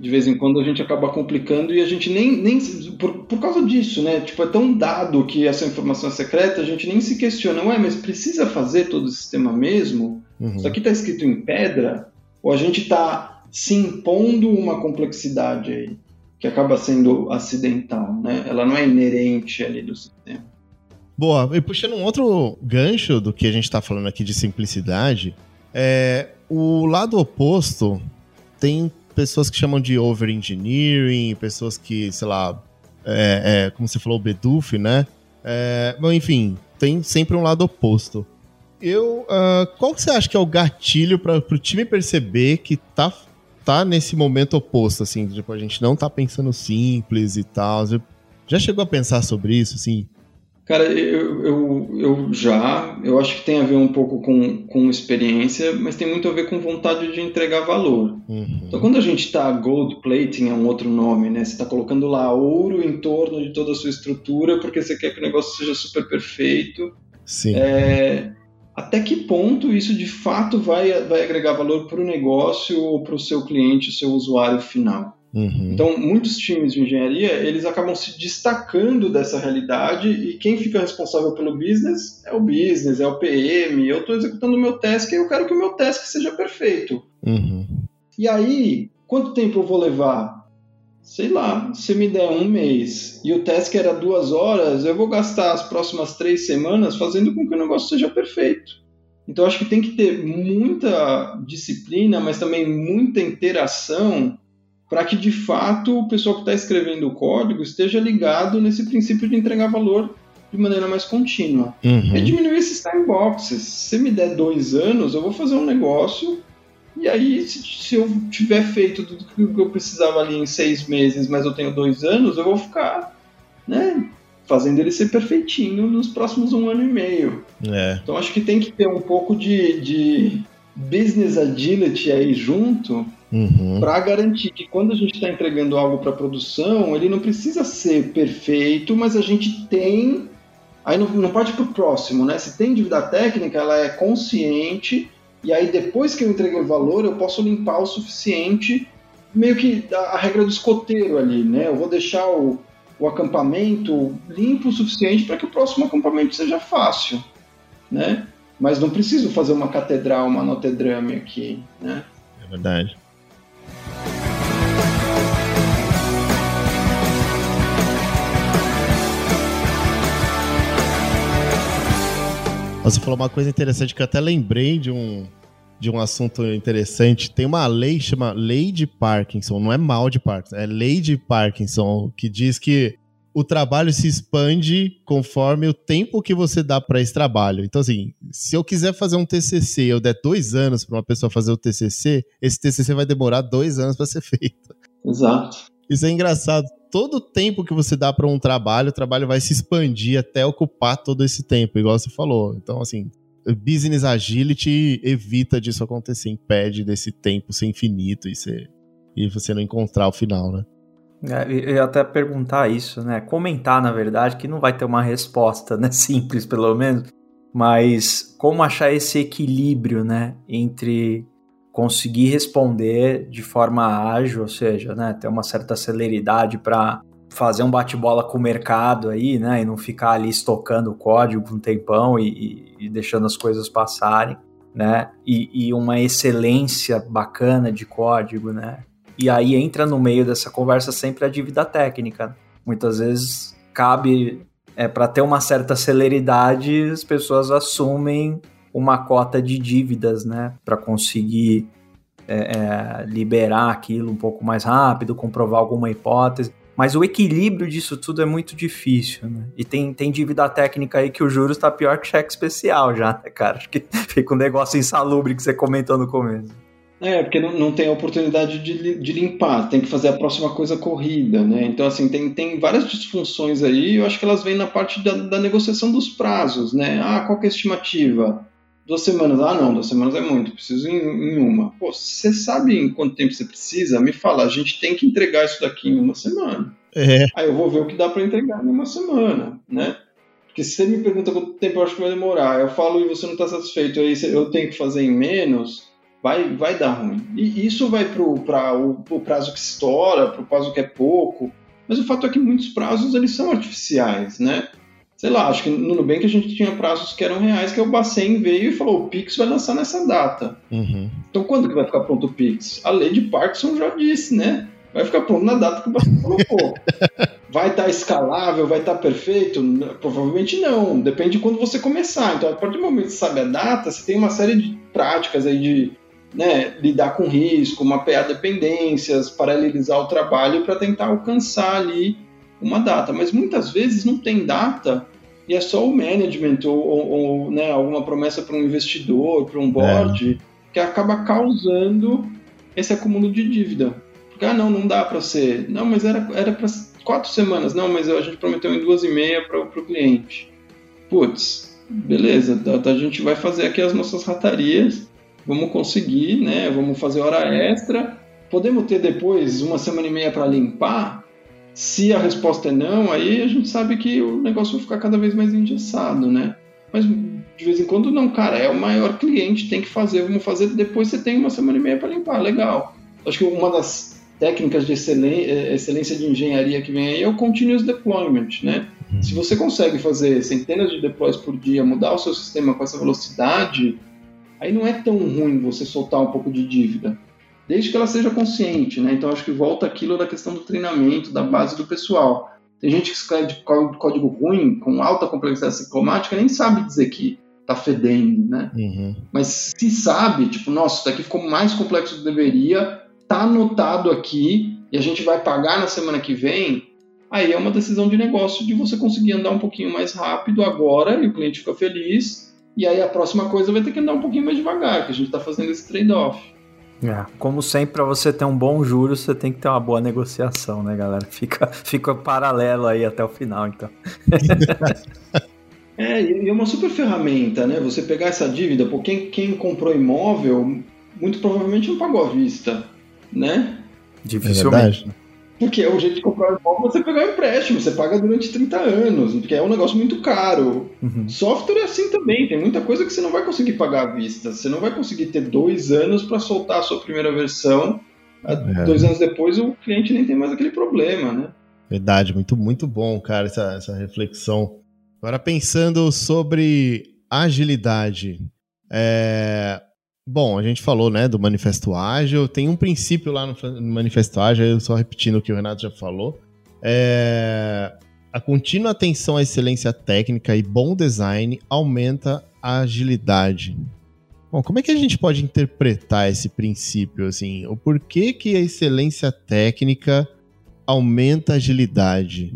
de vez em quando a gente acaba complicando e a gente nem, nem por, por causa disso, né? Tipo, é tão dado que essa informação é secreta, a gente nem se questiona, ué, mas precisa fazer todo o sistema mesmo? Uhum. Isso aqui está escrito em pedra? Ou a gente está se impondo uma complexidade aí, que acaba sendo acidental, né? Ela não é inerente ali do sistema. Boa, e puxando um outro gancho do que a gente está falando aqui de simplicidade, é o lado oposto tem pessoas que chamam de over-engineering, pessoas que, sei lá, é, é, como você falou, o Beduf, né? É, bom, enfim, tem sempre um lado oposto. Eu, uh, qual que você acha que é o gatilho para o time perceber que tá, tá nesse momento oposto, assim, tipo, a gente não tá pensando simples e tal? Já chegou a pensar sobre isso, assim? Cara, eu, eu, eu já, eu acho que tem a ver um pouco com, com experiência, mas tem muito a ver com vontade de entregar valor. Uhum. Então, quando a gente está gold plating é um outro nome, né? Você está colocando lá ouro em torno de toda a sua estrutura porque você quer que o negócio seja super perfeito. Sim. É, até que ponto isso de fato vai, vai agregar valor para o negócio ou para o seu cliente, o seu usuário final? Uhum. Então, muitos times de engenharia, eles acabam se destacando dessa realidade e quem fica responsável pelo business é o business, é o PM. Eu estou executando o meu task e eu quero que o meu task seja perfeito. Uhum. E aí, quanto tempo eu vou levar? Sei lá, se me der um mês e o task era duas horas, eu vou gastar as próximas três semanas fazendo com que o negócio seja perfeito. Então, acho que tem que ter muita disciplina, mas também muita interação para que de fato o pessoal que está escrevendo o código esteja ligado nesse princípio de entregar valor de maneira mais contínua. Uhum. É diminuir esses time boxes. Se me der dois anos, eu vou fazer um negócio e aí, se, se, eu tiver feito tudo que eu precisava ali em seis meses, mas eu tenho dois anos, eu vou ficar, né, fazendo ele ser perfeitinho nos próximos um ano e meio. É. Então, acho que tem que ter um pouco de, de business agility aí junto uhum. para garantir que quando a gente está entregando algo para produção, ele não precisa ser perfeito, mas a gente tem. Aí não, não pode para o próximo, né? Se tem dívida técnica, ela é consciente, e aí depois que eu entreguei o valor, eu posso limpar o suficiente, meio que a, a regra do escoteiro ali, né? Eu vou deixar o, o acampamento limpo o suficiente para que o próximo acampamento seja fácil, né? Mas não preciso fazer uma catedral, uma notedrame aqui, né? É verdade. Você falou uma coisa interessante que eu até lembrei de um, de um assunto interessante. Tem uma lei chama Lei de Parkinson, não é mal de Parkinson, é Lei de Parkinson, que diz que o trabalho se expande conforme o tempo que você dá para esse trabalho. Então, assim, se eu quiser fazer um TCC eu der dois anos para uma pessoa fazer o TCC, esse TCC vai demorar dois anos para ser feito. Exato. Isso é engraçado todo o tempo que você dá para um trabalho, o trabalho vai se expandir até ocupar todo esse tempo, igual você falou. Então, assim, business agility evita disso acontecer, impede desse tempo ser infinito e, ser, e você não encontrar o final, né? É, eu ia até perguntar isso, né? Comentar, na verdade, que não vai ter uma resposta, né? Simples, pelo menos. Mas como achar esse equilíbrio, né? Entre conseguir responder de forma ágil, ou seja, né, ter uma certa celeridade para fazer um bate-bola com o mercado aí, né, e não ficar ali estocando o código um tempão e, e, e deixando as coisas passarem, né, e, e, uma excelência bacana de código, né, e aí entra no meio dessa conversa sempre a dívida técnica. Muitas vezes cabe é para ter uma certa celeridade, as pessoas assumem uma cota de dívidas, né, para conseguir é, é, liberar aquilo um pouco mais rápido, comprovar alguma hipótese. Mas o equilíbrio disso tudo é muito difícil, né? E tem, tem dívida técnica aí que o juros está pior que cheque especial já, né, cara? Acho que fica um negócio insalubre que você comentou no começo. É, porque não, não tem a oportunidade de, de limpar, tem que fazer a próxima coisa corrida, né? Então, assim, tem, tem várias disfunções aí, eu acho que elas vêm na parte da, da negociação dos prazos, né? Ah, qual que é a estimativa? Duas semanas. Ah, não, duas semanas é muito, preciso em, em uma. Pô, você sabe em quanto tempo você precisa? Me fala, a gente tem que entregar isso daqui em uma semana. É. Aí eu vou ver o que dá para entregar em uma semana, né? Porque se você me pergunta quanto tempo eu acho que vai demorar, eu falo e você não está satisfeito, aí eu tenho que fazer em menos, vai, vai dar ruim. E isso vai para o, o prazo que estoura, para o prazo que é pouco, mas o fato é que muitos prazos eles são artificiais, né? Sei lá, acho que no Nubank a gente tinha prazos que eram reais, que é o Bacen veio e falou, o Pix vai lançar nessa data. Uhum. Então quando que vai ficar pronto o Pix? A lei de Parkinson já disse, né? Vai ficar pronto na data que o Bacen colocou. vai estar tá escalável, vai estar tá perfeito? Provavelmente não, depende de quando você começar. Então, a partir do momento que você sabe a data, você tem uma série de práticas aí de né, lidar com risco, mapear dependências, paralelizar o trabalho para tentar alcançar ali uma data. Mas muitas vezes não tem data e é só o management ou, ou, ou né, alguma promessa para um investidor, para um board, é. que acaba causando esse acúmulo de dívida. Porque, ah, não, não dá para ser. Não, mas era para quatro semanas. Não, mas a gente prometeu em duas e meia para o cliente. Putz, beleza, tá, a gente vai fazer aqui as nossas ratarias, vamos conseguir, né? Vamos fazer hora extra. Podemos ter depois uma semana e meia para limpar? Se a resposta é não, aí a gente sabe que o negócio vai ficar cada vez mais engessado, né? Mas de vez em quando não, cara, é o maior cliente, tem que fazer, vamos fazer, depois você tem uma semana e meia para limpar, legal. Acho que uma das técnicas de eh, excelência de engenharia que vem aí é o continuous deployment, né? Uhum. Se você consegue fazer centenas de deploys por dia, mudar o seu sistema com essa velocidade, aí não é tão ruim você soltar um pouco de dívida, desde que ela seja consciente, né? Então acho que volta aquilo da questão do treinamento, da base do pessoal. Tem gente que escreve código ruim, com alta complexidade ciclomática, nem sabe dizer que tá fedendo, né? Uhum. Mas se sabe, tipo, nossa, isso daqui ficou mais complexo do que deveria, tá anotado aqui e a gente vai pagar na semana que vem, aí é uma decisão de negócio de você conseguir andar um pouquinho mais rápido agora e o cliente fica feliz. E aí a próxima coisa vai ter que andar um pouquinho mais devagar, que a gente está fazendo esse trade-off. É, como sempre, para você ter um bom juro, você tem que ter uma boa negociação, né, galera? Fica, fica paralelo aí até o final, então. é, e é uma super ferramenta, né? Você pegar essa dívida, porque quem, quem comprou imóvel, muito provavelmente não pagou à vista né? Dificilmente. É porque é o jeito de comprar um imóvel você pegar um empréstimo, você paga durante 30 anos, porque é um negócio muito caro. Uhum. Software é assim também, tem muita coisa que você não vai conseguir pagar à vista. Você não vai conseguir ter dois anos para soltar a sua primeira versão. É. Dois anos depois o cliente nem tem mais aquele problema, né? Verdade, muito, muito bom, cara, essa, essa reflexão. Agora pensando sobre agilidade. É, Bom, a gente falou, né, do Manifesto Ágil. Tem um princípio lá no Manifesto Ágil, só repetindo o que o Renato já falou. É... A contínua atenção à excelência técnica e bom design aumenta a agilidade. Bom, como é que a gente pode interpretar esse princípio, assim? O porquê que a excelência técnica aumenta a agilidade?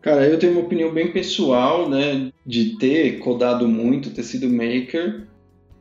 Cara, eu tenho uma opinião bem pessoal, né, de ter codado muito, ter sido maker,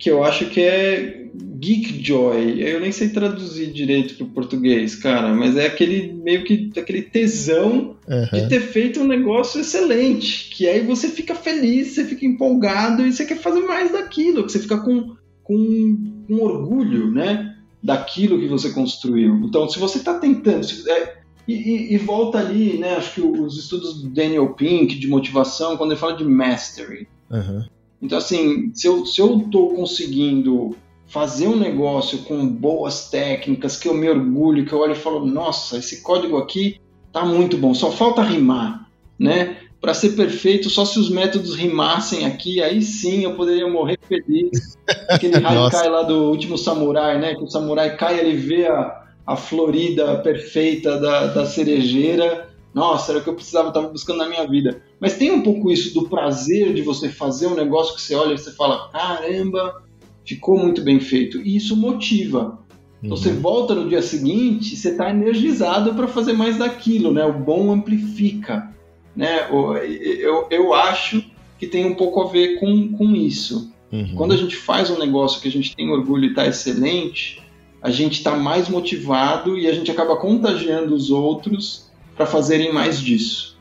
que eu acho que é Geek Joy. Eu nem sei traduzir direito para o português, cara, mas é aquele meio que aquele tesão uhum. de ter feito um negócio excelente, que aí você fica feliz, você fica empolgado e você quer fazer mais daquilo, que você fica com, com, com orgulho, né, daquilo que você construiu. Então, se você está tentando, se, é, e, e, volta ali, né, acho que os estudos do Daniel Pink de motivação, quando ele fala de mastery. Uhum então, assim, se eu estou conseguindo fazer um negócio com boas técnicas, que eu me orgulho, que eu olho e falo, nossa, esse código aqui tá muito bom, só falta rimar, né? Para ser perfeito, só se os métodos rimassem aqui, aí sim eu poderia morrer feliz. Aquele Haikai lá do último samurai, né? Que o samurai cai, ele vê a, a florida perfeita da, da cerejeira nossa, era o que eu precisava, estava buscando na minha vida. Mas tem um pouco isso do prazer de você fazer um negócio que você olha e você fala, caramba, ficou muito bem feito. E isso motiva. Então você uhum. volta no dia seguinte, você está energizado para fazer mais daquilo, né? O bom amplifica, né? Eu, eu acho que tem um pouco a ver com, com isso. Uhum. Quando a gente faz um negócio que a gente tem orgulho e está excelente, a gente está mais motivado e a gente acaba contagiando os outros para fazerem mais disso.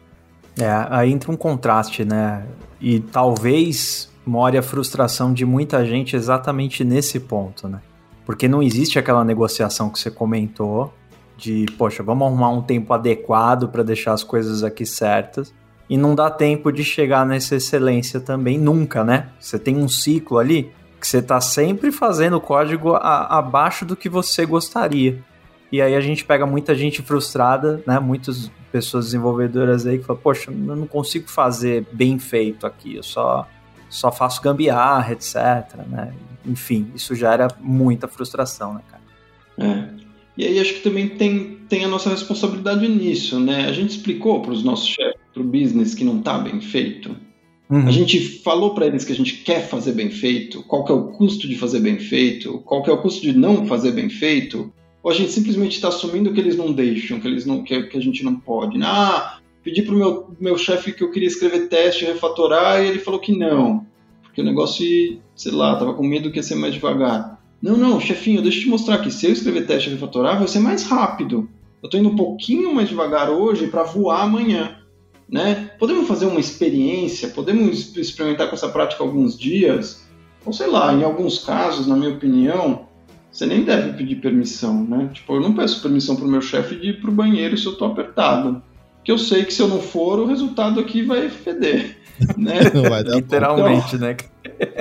É, aí entra um contraste, né? E talvez more a frustração de muita gente exatamente nesse ponto, né? Porque não existe aquela negociação que você comentou de, poxa, vamos arrumar um tempo adequado para deixar as coisas aqui certas. E não dá tempo de chegar nessa excelência também nunca, né? Você tem um ciclo ali que você está sempre fazendo o código a, abaixo do que você gostaria. E aí a gente pega muita gente frustrada, né? Muitos pessoas desenvolvedoras aí que falam, poxa, eu não consigo fazer bem feito aqui, eu só, só faço gambiarra, etc, né? Enfim, isso gera muita frustração, né, cara? É. E aí acho que também tem, tem a nossa responsabilidade nisso, né? A gente explicou para os nossos chefes, para o business, que não está bem feito. Uhum. A gente falou para eles que a gente quer fazer bem feito, qual que é o custo de fazer bem feito, qual que é o custo de não fazer bem feito, ou a gente simplesmente está assumindo que eles não deixam, que eles não que, que a gente não pode. Né? Ah, pedi pro meu, meu chefe que eu queria escrever teste, refatorar, e ele falou que não, porque o negócio, sei lá, tava com medo que ia ser mais devagar. Não, não, chefinho, deixa eu te mostrar aqui. Se eu escrever teste refatorar, vai ser mais rápido. Eu estou indo um pouquinho mais devagar hoje para voar amanhã. Né? Podemos fazer uma experiência, podemos experimentar com essa prática alguns dias, ou sei lá, em alguns casos, na minha opinião, você nem deve pedir permissão, né? Tipo, eu não peço permissão para o meu chefe de ir para o banheiro se eu estou apertado. Porque eu sei que se eu não for, o resultado aqui vai feder. Né? Literalmente, então, né?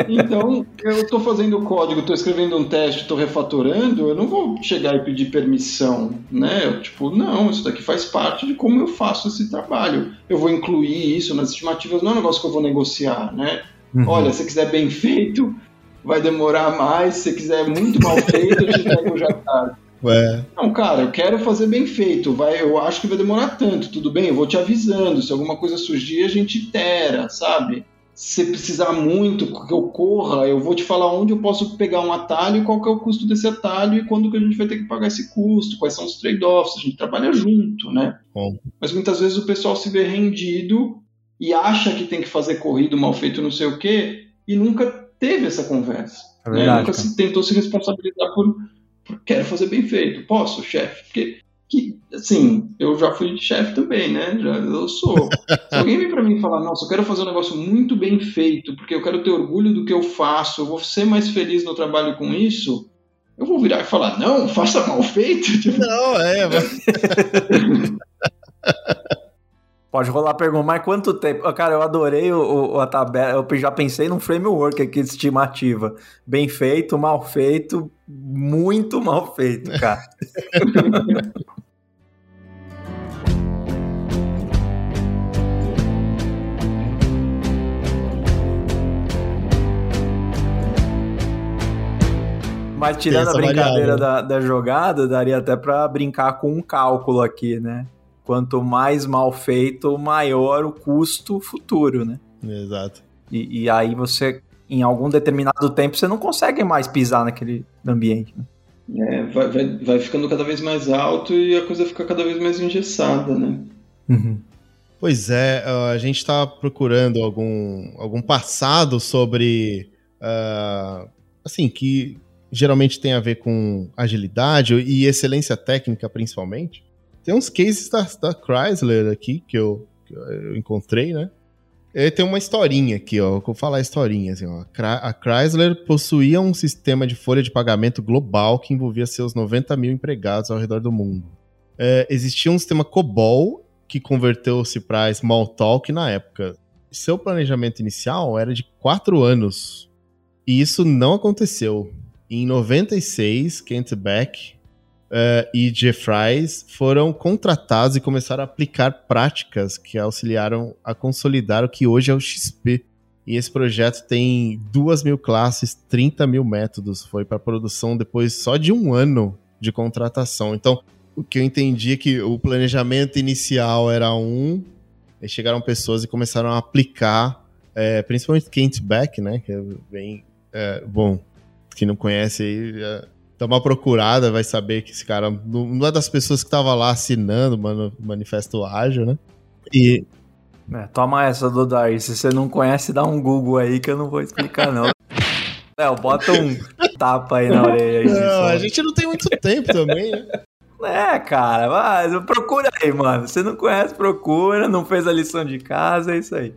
Então, eu estou fazendo o código, estou escrevendo um teste, estou refatorando, eu não vou chegar e pedir permissão, né? Eu, tipo, não, isso daqui faz parte de como eu faço esse trabalho. Eu vou incluir isso nas estimativas, não é um negócio que eu vou negociar, né? Uhum. Olha, se quiser bem feito, vai demorar mais, se quiser muito mal feito, eu te entrego já tarde. Ué. Não, cara, eu quero fazer bem feito. Vai, eu acho que vai demorar tanto, tudo bem? Eu vou te avisando. Se alguma coisa surgir, a gente itera, sabe? Se precisar muito que eu corra, eu vou te falar onde eu posso pegar um atalho, qual que é o custo desse atalho e quando que a gente vai ter que pagar esse custo, quais são os trade-offs. A gente trabalha junto, né? Bom. Mas muitas vezes o pessoal se vê rendido e acha que tem que fazer corrido mal feito, não sei o quê, e nunca teve essa conversa. É verdade, né? Nunca se tentou se responsabilizar por quero fazer bem feito. Posso, chefe? Porque, que, assim, eu já fui chefe também, né? Já, eu sou. Se alguém vem para mim e falar, nossa, eu quero fazer um negócio muito bem feito, porque eu quero ter orgulho do que eu faço, eu vou ser mais feliz no trabalho com isso, eu vou virar e falar, não, faça mal feito. Não, é, mas... Pode rolar a pergunta, mas quanto tempo? Cara, eu adorei o, o, a tabela. Eu já pensei num framework aqui de estimativa. Bem feito, mal feito, muito mal feito, cara. Mas tirando a brincadeira da, da, jogada, daria até para brincar com um cálculo aqui, né? Quanto mais mal feito, maior o custo futuro, né? Exato. E, e aí você, em algum determinado tempo, você não consegue mais pisar naquele ambiente. Né? É, vai, vai, vai ficando cada vez mais alto e a coisa fica cada vez mais engessada, né? Uhum. Pois é, a gente está procurando algum, algum passado sobre. Uh, assim, que geralmente tem a ver com agilidade e excelência técnica, principalmente. Tem uns cases da, da Chrysler aqui que eu, que eu encontrei, né? E tem uma historinha aqui, ó. Vou falar a historinha, assim, ó. A Chrysler possuía um sistema de folha de pagamento global que envolvia seus 90 mil empregados ao redor do mundo. É, existia um sistema COBOL que converteu-se para Smalltalk na época. Seu planejamento inicial era de quatro anos. E isso não aconteceu. Em 96, Kent Beck uh, e Jeffries foram contratados e começaram a aplicar práticas que auxiliaram a consolidar o que hoje é o XP. E esse projeto tem duas mil classes, 30 mil métodos. Foi para produção depois só de um ano de contratação. Então, o que eu entendi é que o planejamento inicial era um, e chegaram pessoas e começaram a aplicar, é, principalmente Kent Beck, né? Que é bem. É, bom, quem não conhece aí. É, dá uma procurada, vai saber que esse cara não é das pessoas que tava lá assinando o manifesto ágil, né? E. É, toma essa, Dodai. Se você não conhece, dá um Google aí que eu não vou explicar, não. Léo, bota um tapa aí na orelha. Aí, não, a gente não tem muito tempo também, né? É, cara, mas procura aí, mano. Você não conhece, procura, não fez a lição de casa, é isso aí.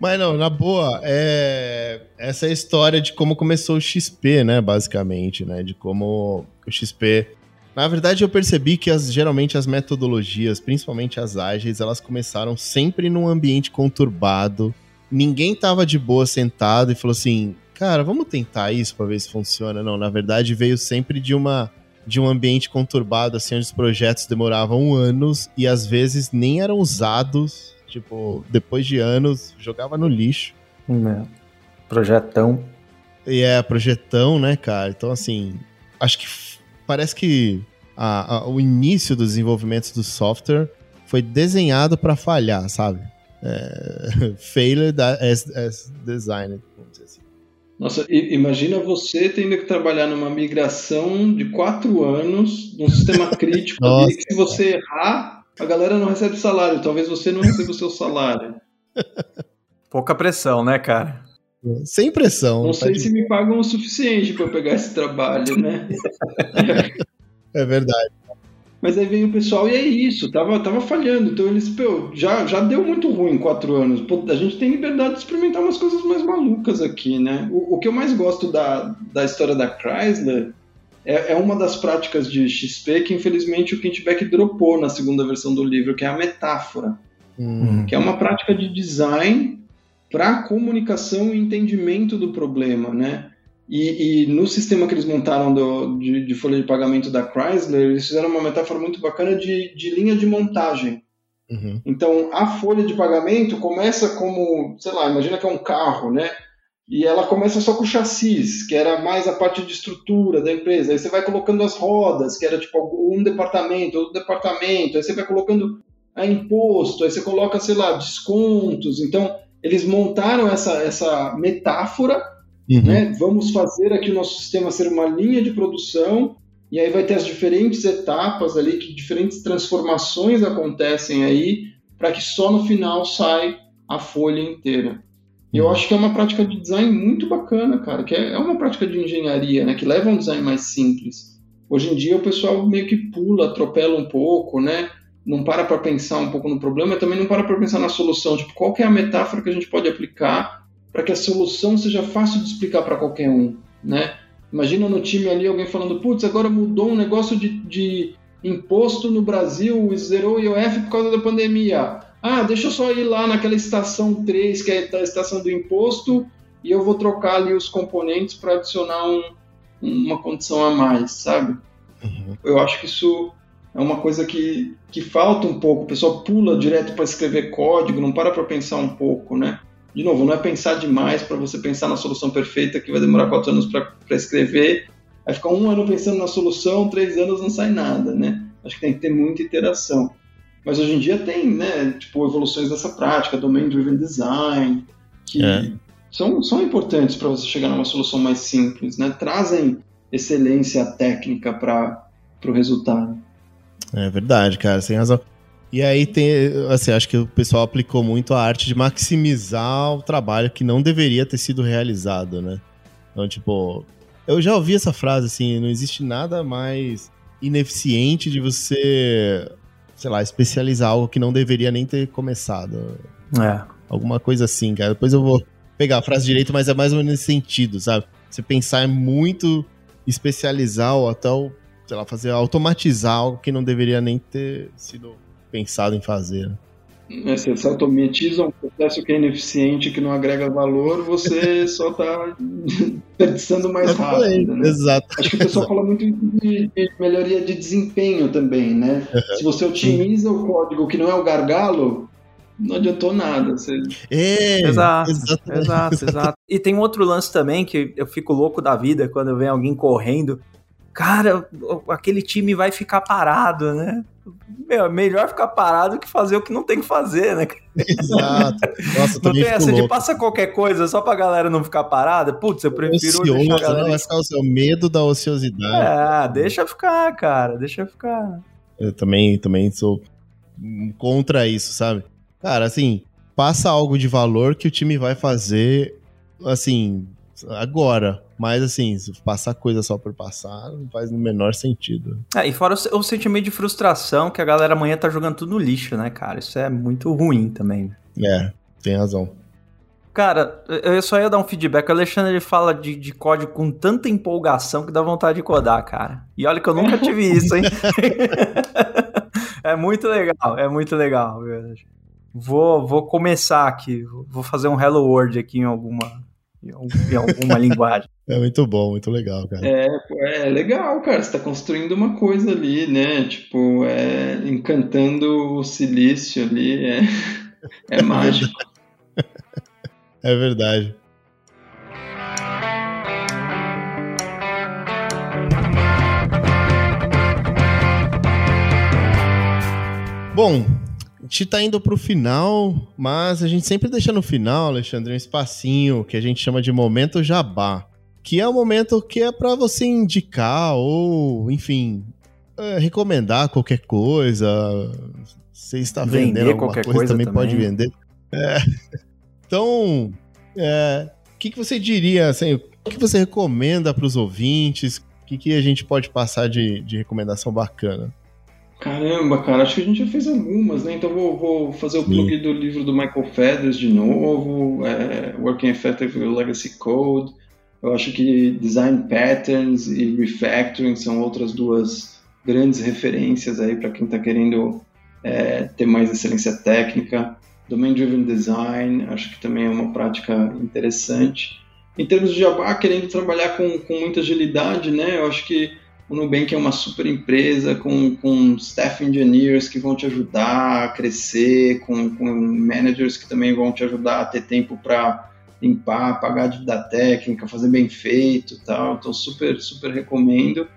Mas não, na boa, é... essa é a história de como começou o XP, né, basicamente, né, de como o XP... Na verdade, eu percebi que as, geralmente as metodologias, principalmente as ágeis, elas começaram sempre num ambiente conturbado. Ninguém tava de boa sentado e falou assim, cara, vamos tentar isso para ver se funciona. Não, na verdade veio sempre de uma de um ambiente conturbado, assim, onde os projetos demoravam anos e às vezes nem eram usados. Tipo, depois de anos, jogava no lixo. É. Projetão. E é, projetão, né, cara? Então, assim, acho que parece que a, a, o início dos desenvolvimentos do software foi desenhado para falhar, sabe? É, failed as, as designed, vamos dizer assim. Nossa, imagina você tendo que trabalhar numa migração de quatro anos, num sistema crítico, Nossa, que se você errar, a galera não recebe salário. Talvez você não receba o seu salário. Pouca pressão, né, cara? Sem pressão. Não sei se me pagam o suficiente para eu pegar esse trabalho, né? é verdade. Mas aí vem o pessoal e é isso, tava, tava falhando. Então eles, pô, já, já deu muito ruim em quatro anos. Pô, a gente tem liberdade de experimentar umas coisas mais malucas aqui, né? O, o que eu mais gosto da, da história da Chrysler é, é uma das práticas de XP que infelizmente o Kintback dropou na segunda versão do livro, que é a metáfora. Uhum. Que é uma prática de design para comunicação e entendimento do problema, né? E, e, no sistema que eles montaram do, de, de, folha de pagamento da Chrysler, eles fizeram uma metáfora muito bacana de, de linha de montagem. Uhum. Então, a folha de pagamento começa como, sei lá, imagina que é um carro, né? E ela começa só com o chassis, que era mais a parte de estrutura da empresa. Aí você vai colocando as rodas, que era tipo um departamento, outro departamento. Aí você vai colocando a imposto, aí você coloca, sei lá, descontos. Então, eles montaram essa, essa metáfora Uhum. Né? Vamos fazer aqui o nosso sistema ser uma linha de produção e aí vai ter as diferentes etapas ali, que diferentes transformações acontecem aí, para que só no final sai a folha inteira. E eu uhum. acho que é uma prática de design muito bacana, cara, que é, é uma prática de engenharia, né, que leva a um design mais simples. Hoje em dia o pessoal meio que pula, atropela um pouco, né? Não para para pensar um pouco no problema, e também não para para pensar na solução, tipo, qual é a metáfora que a gente pode aplicar para que a solução seja fácil de explicar para qualquer um, né? Imagina no time ali alguém falando, putz, agora mudou um negócio de, de imposto no Brasil, zerou o IOF por causa da pandemia. Ah, deixa eu só ir lá naquela estação 3, que é a estação do imposto, e eu vou trocar ali os componentes para adicionar um, uma condição a mais, sabe? Uhum. Eu acho que isso é uma coisa que, que falta um pouco. O pessoal pula direto para escrever código, não para para pensar um pouco, né? de novo, não é pensar demais para você pensar na solução perfeita que vai demorar quatro anos para escrever. Vai ficar um ano pensando na solução, três anos não sai nada, né? Acho que tem que ter muita interação. Mas hoje em dia tem, né, tipo, evoluções dessa prática, domain-driven design, que é. são, são importantes para você chegar numa solução mais simples, né? Trazem excelência técnica para o resultado. É verdade, cara, sem razão. E aí tem, assim, acho que o pessoal aplicou muito a arte de maximizar o trabalho que não deveria ter sido realizado, né? Então, tipo, eu já ouvi essa frase assim, não existe nada mais ineficiente de você, sei lá, especializar algo que não deveria nem ter começado. É. Alguma coisa assim, cara. Depois eu vou pegar a frase direito, mas é mais ou menos nesse sentido, sabe? Você pensar em muito especializar ou até, sei lá, fazer automatizar algo que não deveria nem ter sido pensado em fazer. É, se você automatiza um processo que é ineficiente, que não agrega valor, você só está desperdiçando mais rápido. Né? Exato. Acho que o pessoal fala muito de, de melhoria de desempenho também, né? Uhum. Se você otimiza o código que não é o gargalo, não adiantou nada. Você... É, exato, exato, exato. E tem um outro lance também que eu fico louco da vida quando vem alguém correndo. Cara, aquele time vai ficar parado, né? Meu, é melhor ficar parado que fazer o que não tem que fazer, né? Exato. Nossa, não tem essa de passa qualquer coisa só pra galera não ficar parada. Putz, eu prefiro Ocioso, deixar a galera... Vai ficar o seu medo da ociosidade. É, deixa ficar, cara, deixa ficar. Eu também, também sou contra isso, sabe? Cara, assim, passa algo de valor que o time vai fazer, assim, agora. Mas assim, passar coisa só por passar, não faz no menor sentido. É, e fora o, o, sentimento de frustração que a galera amanhã tá jogando tudo no lixo, né, cara? Isso é muito ruim também. É, tem razão. Cara, eu só ia dar um feedback. O Alexandre ele fala de, de código com tanta empolgação que dá vontade de codar, cara. E olha que eu nunca tive isso, hein? é muito legal, é muito legal. Vou, vou começar aqui, vou fazer um Hello World aqui em alguma, em alguma linguagem. É muito bom, muito legal, cara. É, é legal, cara. Você tá construindo uma coisa ali, né? Tipo, é, encantando o silício ali. É, é mágico. É verdade. Bom, a gente tá indo pro final, mas a gente sempre deixa no final, Alexandre, um espacinho que a gente chama de momento jabá. Que é o um momento que é para você indicar ou, enfim, é, recomendar qualquer coisa. Você está vendendo Vender alguma coisa, coisa também, também, pode vender. É. Então, é, o que, que você diria, assim, o que você recomenda para os ouvintes? O que, que a gente pode passar de, de recomendação bacana? Caramba, cara, acho que a gente já fez algumas, né? Então vou, vou fazer o plug Sim. do livro do Michael Feathers de novo, é, Working Effective Legacy Code. Eu acho que Design Patterns e Refactoring são outras duas grandes referências aí para quem está querendo é, ter mais excelência técnica. Domain Driven Design, acho que também é uma prática interessante. Em termos de Java, querendo trabalhar com, com muita agilidade, né? Eu acho que o Nubank é uma super empresa com, com staff engineers que vão te ajudar a crescer, com, com managers que também vão te ajudar a ter tempo para limpar, pagar a dívida técnica, fazer bem feito tal. Então, super, super recomendo.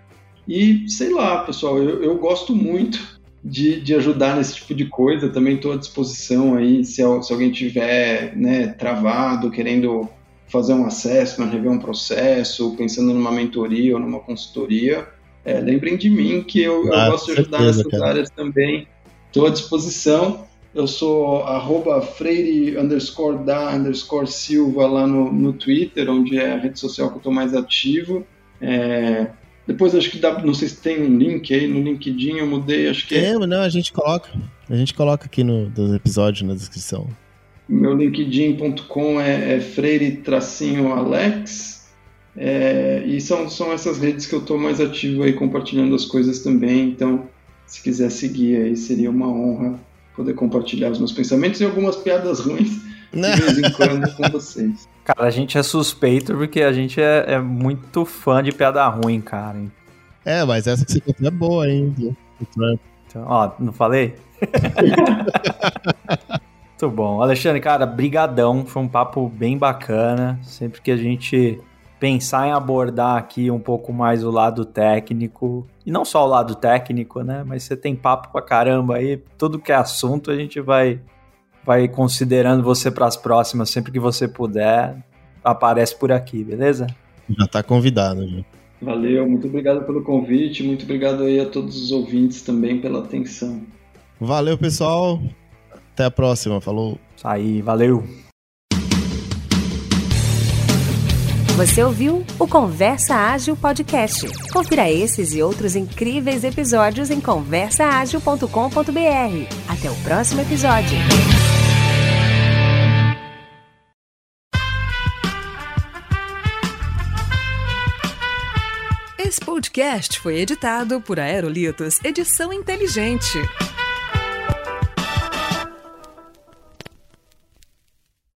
E sei lá, pessoal, eu, eu gosto muito de, de ajudar nesse tipo de coisa. Também estou à disposição aí, se, se alguém tiver né, travado, querendo fazer um assessment, rever um processo, pensando numa mentoria ou numa consultoria é, lembrem de mim que eu, eu ah, gosto de ajudar certeza, nessas cara. áreas também. Estou à disposição. Eu sou arroba freire underscore da underscore silva lá no, no Twitter, onde é a rede social que eu estou mais ativo. É, depois acho que dá, não sei se tem um link aí no LinkedIn, eu mudei, acho que é. não, a gente coloca. A gente coloca aqui no dos episódios na descrição. Meu linkedin.com é, é freire-alex. É, e são, são essas redes que eu estou mais ativo aí compartilhando as coisas também. Então, se quiser seguir aí, seria uma honra poder compartilhar os meus pensamentos e algumas piadas ruins de vez em quando com vocês. Cara, a gente é suspeito porque a gente é, é muito fã de piada ruim, cara. É, mas essa que você contou é boa, hein? Então, ó, não falei? muito bom. Alexandre, cara, brigadão. Foi um papo bem bacana. Sempre que a gente pensar em abordar aqui um pouco mais o lado técnico, e não só o lado técnico, né? Mas você tem papo pra caramba aí, tudo que é assunto a gente vai vai considerando você para as próximas, sempre que você puder, aparece por aqui, beleza? Já tá convidado, já. Valeu, muito obrigado pelo convite, muito obrigado aí a todos os ouvintes também pela atenção. Valeu, pessoal. Até a próxima, falou. Isso aí, valeu. Você ouviu o Conversa Ágil Podcast. Confira esses e outros incríveis episódios em conversaagil.com.br. Até o próximo episódio. Esse podcast foi editado por Aerolitos Edição Inteligente.